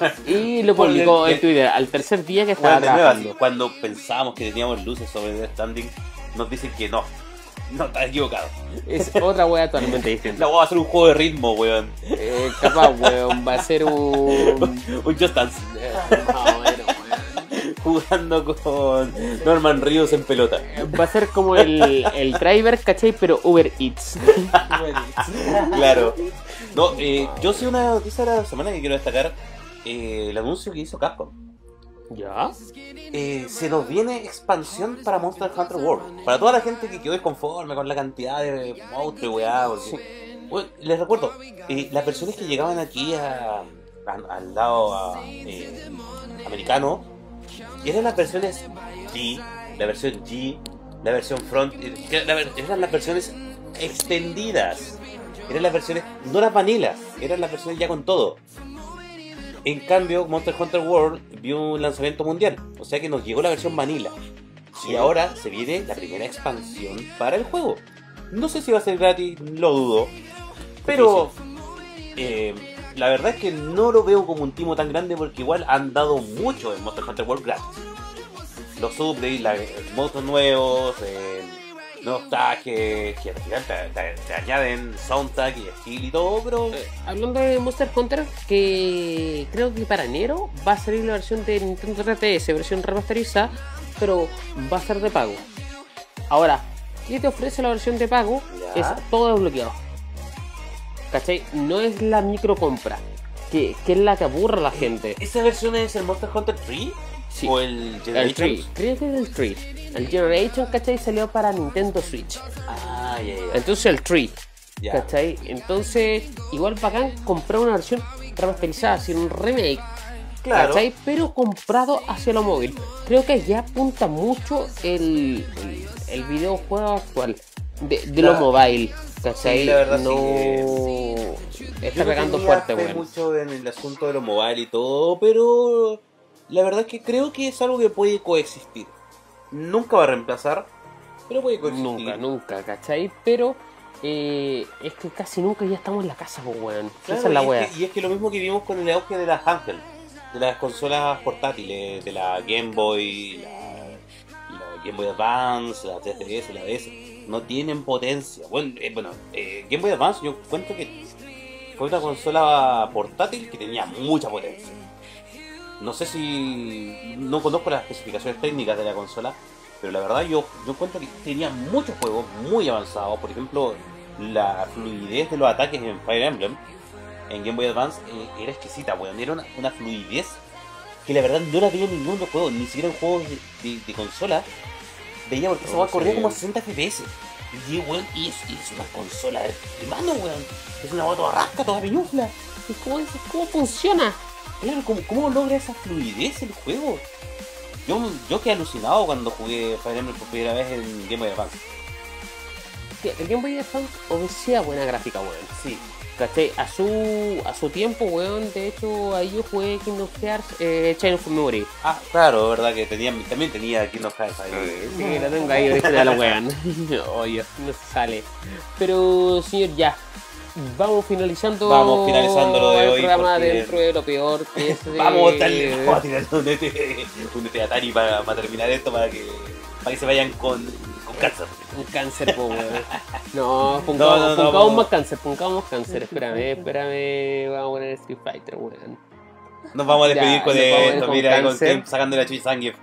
Y lo publicó en Twitter al tercer día que estaba Bueno, trabajando. cuando pensábamos que teníamos luces sobre Standing, nos dicen que no. No, estás equivocado. Es otra wea totalmente distinta. La voy a hacer un juego de ritmo, weón. Eh, capaz, weón, va a ser un... Un Just Dance. Eh, más o menos, weón. Jugando con Norman Ríos en pelota. Va a ser como el, el driver, ¿cachai? Pero Uber Eats. Claro. No, eh, yo sí una noticia de la semana que quiero destacar. eh, el anuncio que hizo Capcom. ¿Ya? Eh, se nos viene expansión para Monster Hunter World. Para toda la gente que quedó desconforme con la cantidad de monstruos y weá. les recuerdo, eh, las versiones que llegaban aquí a- a- al lado a, eh, americano eran las versiones G, la versión G, la versión Front. eran las versiones extendidas. Eran las versiones, no las vanilas, eran las versiones ya con todo. En cambio, Monster Hunter World vio un lanzamiento mundial, o sea que nos llegó la versión vanilla. Y ahora se viene la primera expansión para el juego. No sé si va a ser gratis, lo dudo. Pero eh, la verdad es que no lo veo como un timo tan grande porque igual han dado mucho en Monster Hunter World gratis. Los updates, los monstruos nuevos, eh, nostalgia, que al final te, te- te añaden soundtrack y estilo y todo, pero Eh, hablando de Monster Hunter, que creo que para enero va a salir la versión de Nintendo 3DS, versión remasterizada, pero va a ser de pago. Ahora, ¿qué te ofrece la versión de pago? Ya. Es todo desbloqueado. ¿Cachai? No es la micro compra, que, que es la que aburre a la gente. ¿esa versión es el Monster Hunter 3? Sí. ¿O el El Generation? 3, creo que es el 3. El Generation, ¿cachai? Salió para Nintendo Switch. Ah, ya, ya. Entonces el 3. Ya. ¿Cachai? Entonces, igual bacán comprar una versión remasterizada, sin un remake. Claro. ¿Cachai? Pero comprado hacia lo móvil. Creo que ya apunta mucho el, el, el videojuego actual de, de lo Claro. mobile. ¿Cachai? Sí, la verdad sí no. Está Yo no pegando fuerte, weón. mucho en el asunto de lo mobile y todo, pero la verdad es que creo que es algo que puede coexistir. Nunca va a reemplazar, pero puede coexistir. Nunca, nunca, ¿cachai? Pero eh, es que casi nunca ya estamos en la casa, pues, weón. Claro, Esa es la y, wea. es que, y es que lo mismo que vimos con el auge de las handheld, de las consolas portátiles, de la Game Boy, la, la Game Boy Advance, la 3DS, la DS, no tienen potencia. Bueno, eh, bueno eh, Game Boy Advance yo cuento que fue una consola portátil que tenía mucha potencia. No sé si... no conozco las especificaciones técnicas de la consola, pero la verdad yo, yo cuento que tenía muchos juegos muy avanzados. Por ejemplo, la fluidez de los ataques en Fire Emblem en Game Boy Advance eh, era exquisita, weón. Era una, una fluidez que la verdad no la veía en ningún otro juego, ni siquiera en juegos de, de- de consola. Veía porque esa corría como a 60 FPS. Y, weón, y es, y es una consola de, mano, weón. Es una toda rasca, toda piñufla. ¿Y ¿Cómo, ¿Cómo funciona? Claro, ¿cómo, cómo logra esa fluidez el juego? Yo, yo quedé alucinado cuando jugué Fire Emblem por primera vez en Game Boy Advance. El Game Boy Advance obedecía buena gráfica, weón. Sí. ¿Cachai? A su, a su tiempo, weón, de hecho, ahí yo jugué Kingdom Hearts eh, Chain of Memory. Ah, claro, verdad que tenía, también tenía Kingdom Hearts ahí. Sí, la tengo ahí original, weón. Oye, no se sale. Pero, señor, ya. Vamos finalizando, Vamos finalizando lo de el hoy, programa porque- dentro de lo peor que es de- Vamos a darle vamos a tirar un ET, un ET Atari para, para terminar esto, para que, para que se vayan con, con cáncer. Un cáncer, po, weón. No, pongamos, No, no, no, pongamos más cáncer, pongamos cáncer. Espérame, espérame. Vamos a poner Street Fighter, weón. Nos vamos a despedir Ya, con esto, con mira, con. Ken sacando la Zangief.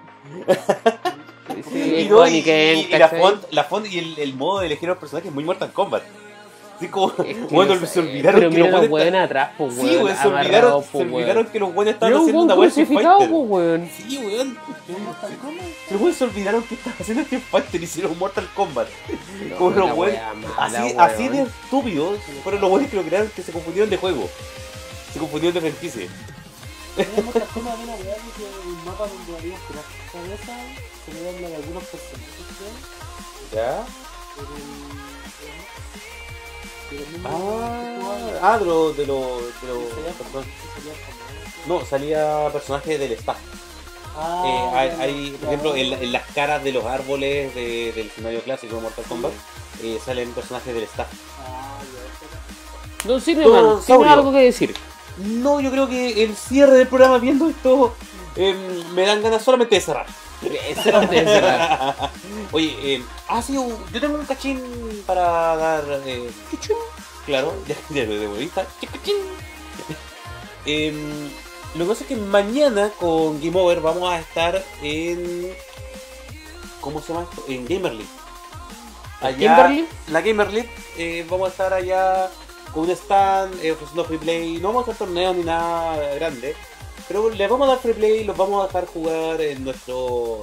Sí, Y, no, y- y- y la font, la font y el, el modo de elegir a los personajes es muy Mortal Kombat. Así como, Es que bueno, no se olvidaron Pero que mira los buenos weones atrás, Sí, weón. weón, se amarrados, olvidaron, po, se weón. olvidaron que los buenos estaban haciendo weón una Street crucificado, Fighter. po, weón. Sí, weón. Los weones se olvidaron que estaban haciendo Street Fighter y hicieron Mortal Kombat. Como los weones. Así, weón. así de estúpidos fueron los buenos que lo crearon que se confundieron de juego. Se confundieron de franquicia. Teníamos otra forma de una weá que el mapa donde había puras cabezas se le dan algunos personajes, creo, ¿Ya? Ah, ah de los. De famoso. No, salía personajes del staff. Ah, Eh, hay, por ejemplo, en, la- en las caras de los árboles de- del escenario clásico de Mortal Kombat eh, salen personajes del staff. Ah, Don Silverman, ¿tiene algo que decir? No, yo creo que el cierre del programa viendo esto eh, me dan ganas solamente de cerrar. Oye, eh, ah, sí, un- yo tengo un cachín para dar. Eh, claro, ya, ya lo de vista. Cachín. Em, lo que pasa es que mañana con Game Over vamos a estar en. ¿Cómo se llama esto? En Gamer League. ¿Kimberly? La Gamer League. eh, vamos a estar allá con un stand eh, ofreciendo free play. No vamos a hacer torneos ni nada grande. Pero les vamos a dar free play, los vamos a dejar jugar en nuestros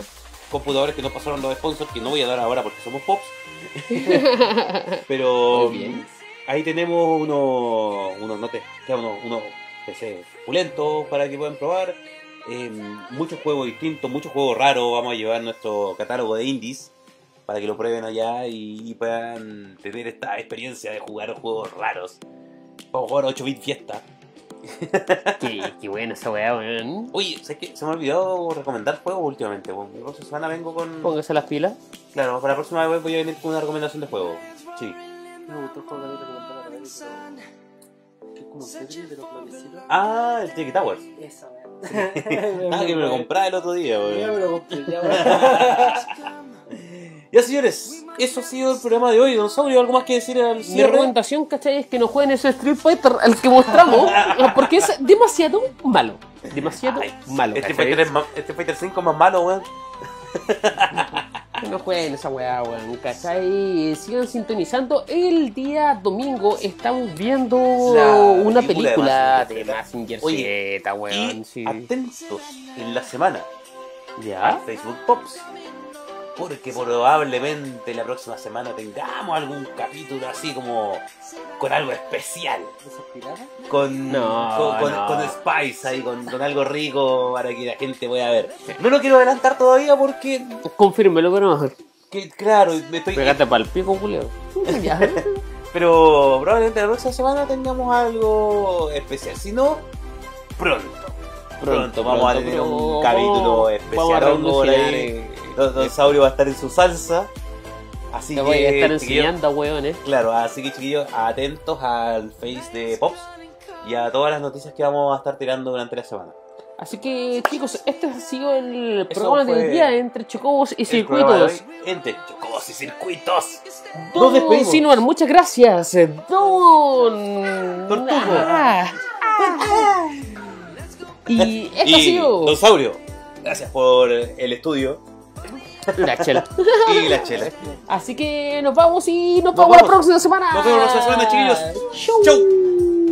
computadores que nos pasaron los sponsors, que no voy a dar ahora porque somos pops. Pero ahí tenemos unos, unos, no te- unos, unos PC pulentos para que puedan probar. Eh, muchos juegos distintos, muchos juegos raros. Vamos a llevar nuestro catálogo de indies para que lo prueben allá y, y puedan tener esta experiencia de jugar juegos raros. Vamos a jugar 8 bit fiesta. Qué, qué buena esa weá, weón. Oye, ¿sabes qué? Se me ha olvidado recomendar juegos últimamente. weón. La próxima semana vengo con. Póngase las pilas. Claro, para la próxima vez voy a venir con una recomendación de juego. Sí. Me gustó el juego que es como de los plebiscitos. Ah, el Tiki Towers. Esa, weá. Ah, que me lo compraba el otro día, Ya me weón. lo compré, ya, weá. Ya, señores, eso ha sido el programa de hoy. Don Saurio, ¿algo más que decir al Mi cierre? recomendación, ¿cachai? Es que no jueguen ese Street Fighter al que mostramos, porque es demasiado malo. Demasiado Ay, malo. Este ¿cachai? Fighter, es más- este Fighter 5 es más malo, weón. Que no jueguen esa weá, weón, ¿cachai? Sigan sintonizando. El día domingo estamos viendo La una película de Oye, Z, weón. Atentos en la semana ¿Ya? Facebook Pops. Porque probablemente la próxima semana tengamos algún capítulo así como con algo especial. Con, No, con, con- no. con Spice ahí, con, con algo rico para que la gente pueda ver. No lo quiero adelantar todavía porque, Confírmelo, pero mejor. que, claro, me estoy... Pégate pa'l pico, culeo. Ya. Pero probablemente la próxima semana tengamos algo especial. Si no, pronto. Pronto, vamos a tener un capítulo vamos- especial. Eh, Don, Saurio va a estar en su salsa. Así Te que, voy a estar enseñando, weones. Claro, así que chiquillos, atentos al face de Pops y a todas las noticias que vamos a estar tirando durante la semana. Así que, chicos, este ha sido el Eso programa del día entre Chocobos y Circuitos. Entre chocos y circuitos. Don. Sinuar, muchas gracias. Don. Tortugo. Ah. Y esto ha Y sido Don Saurio, gracias por el estudio la chela. y la chela. Así que nos vamos y nos, Nos vemos la próxima semana. Nos vemos la próxima semana, chiquillos. Chau. Chau.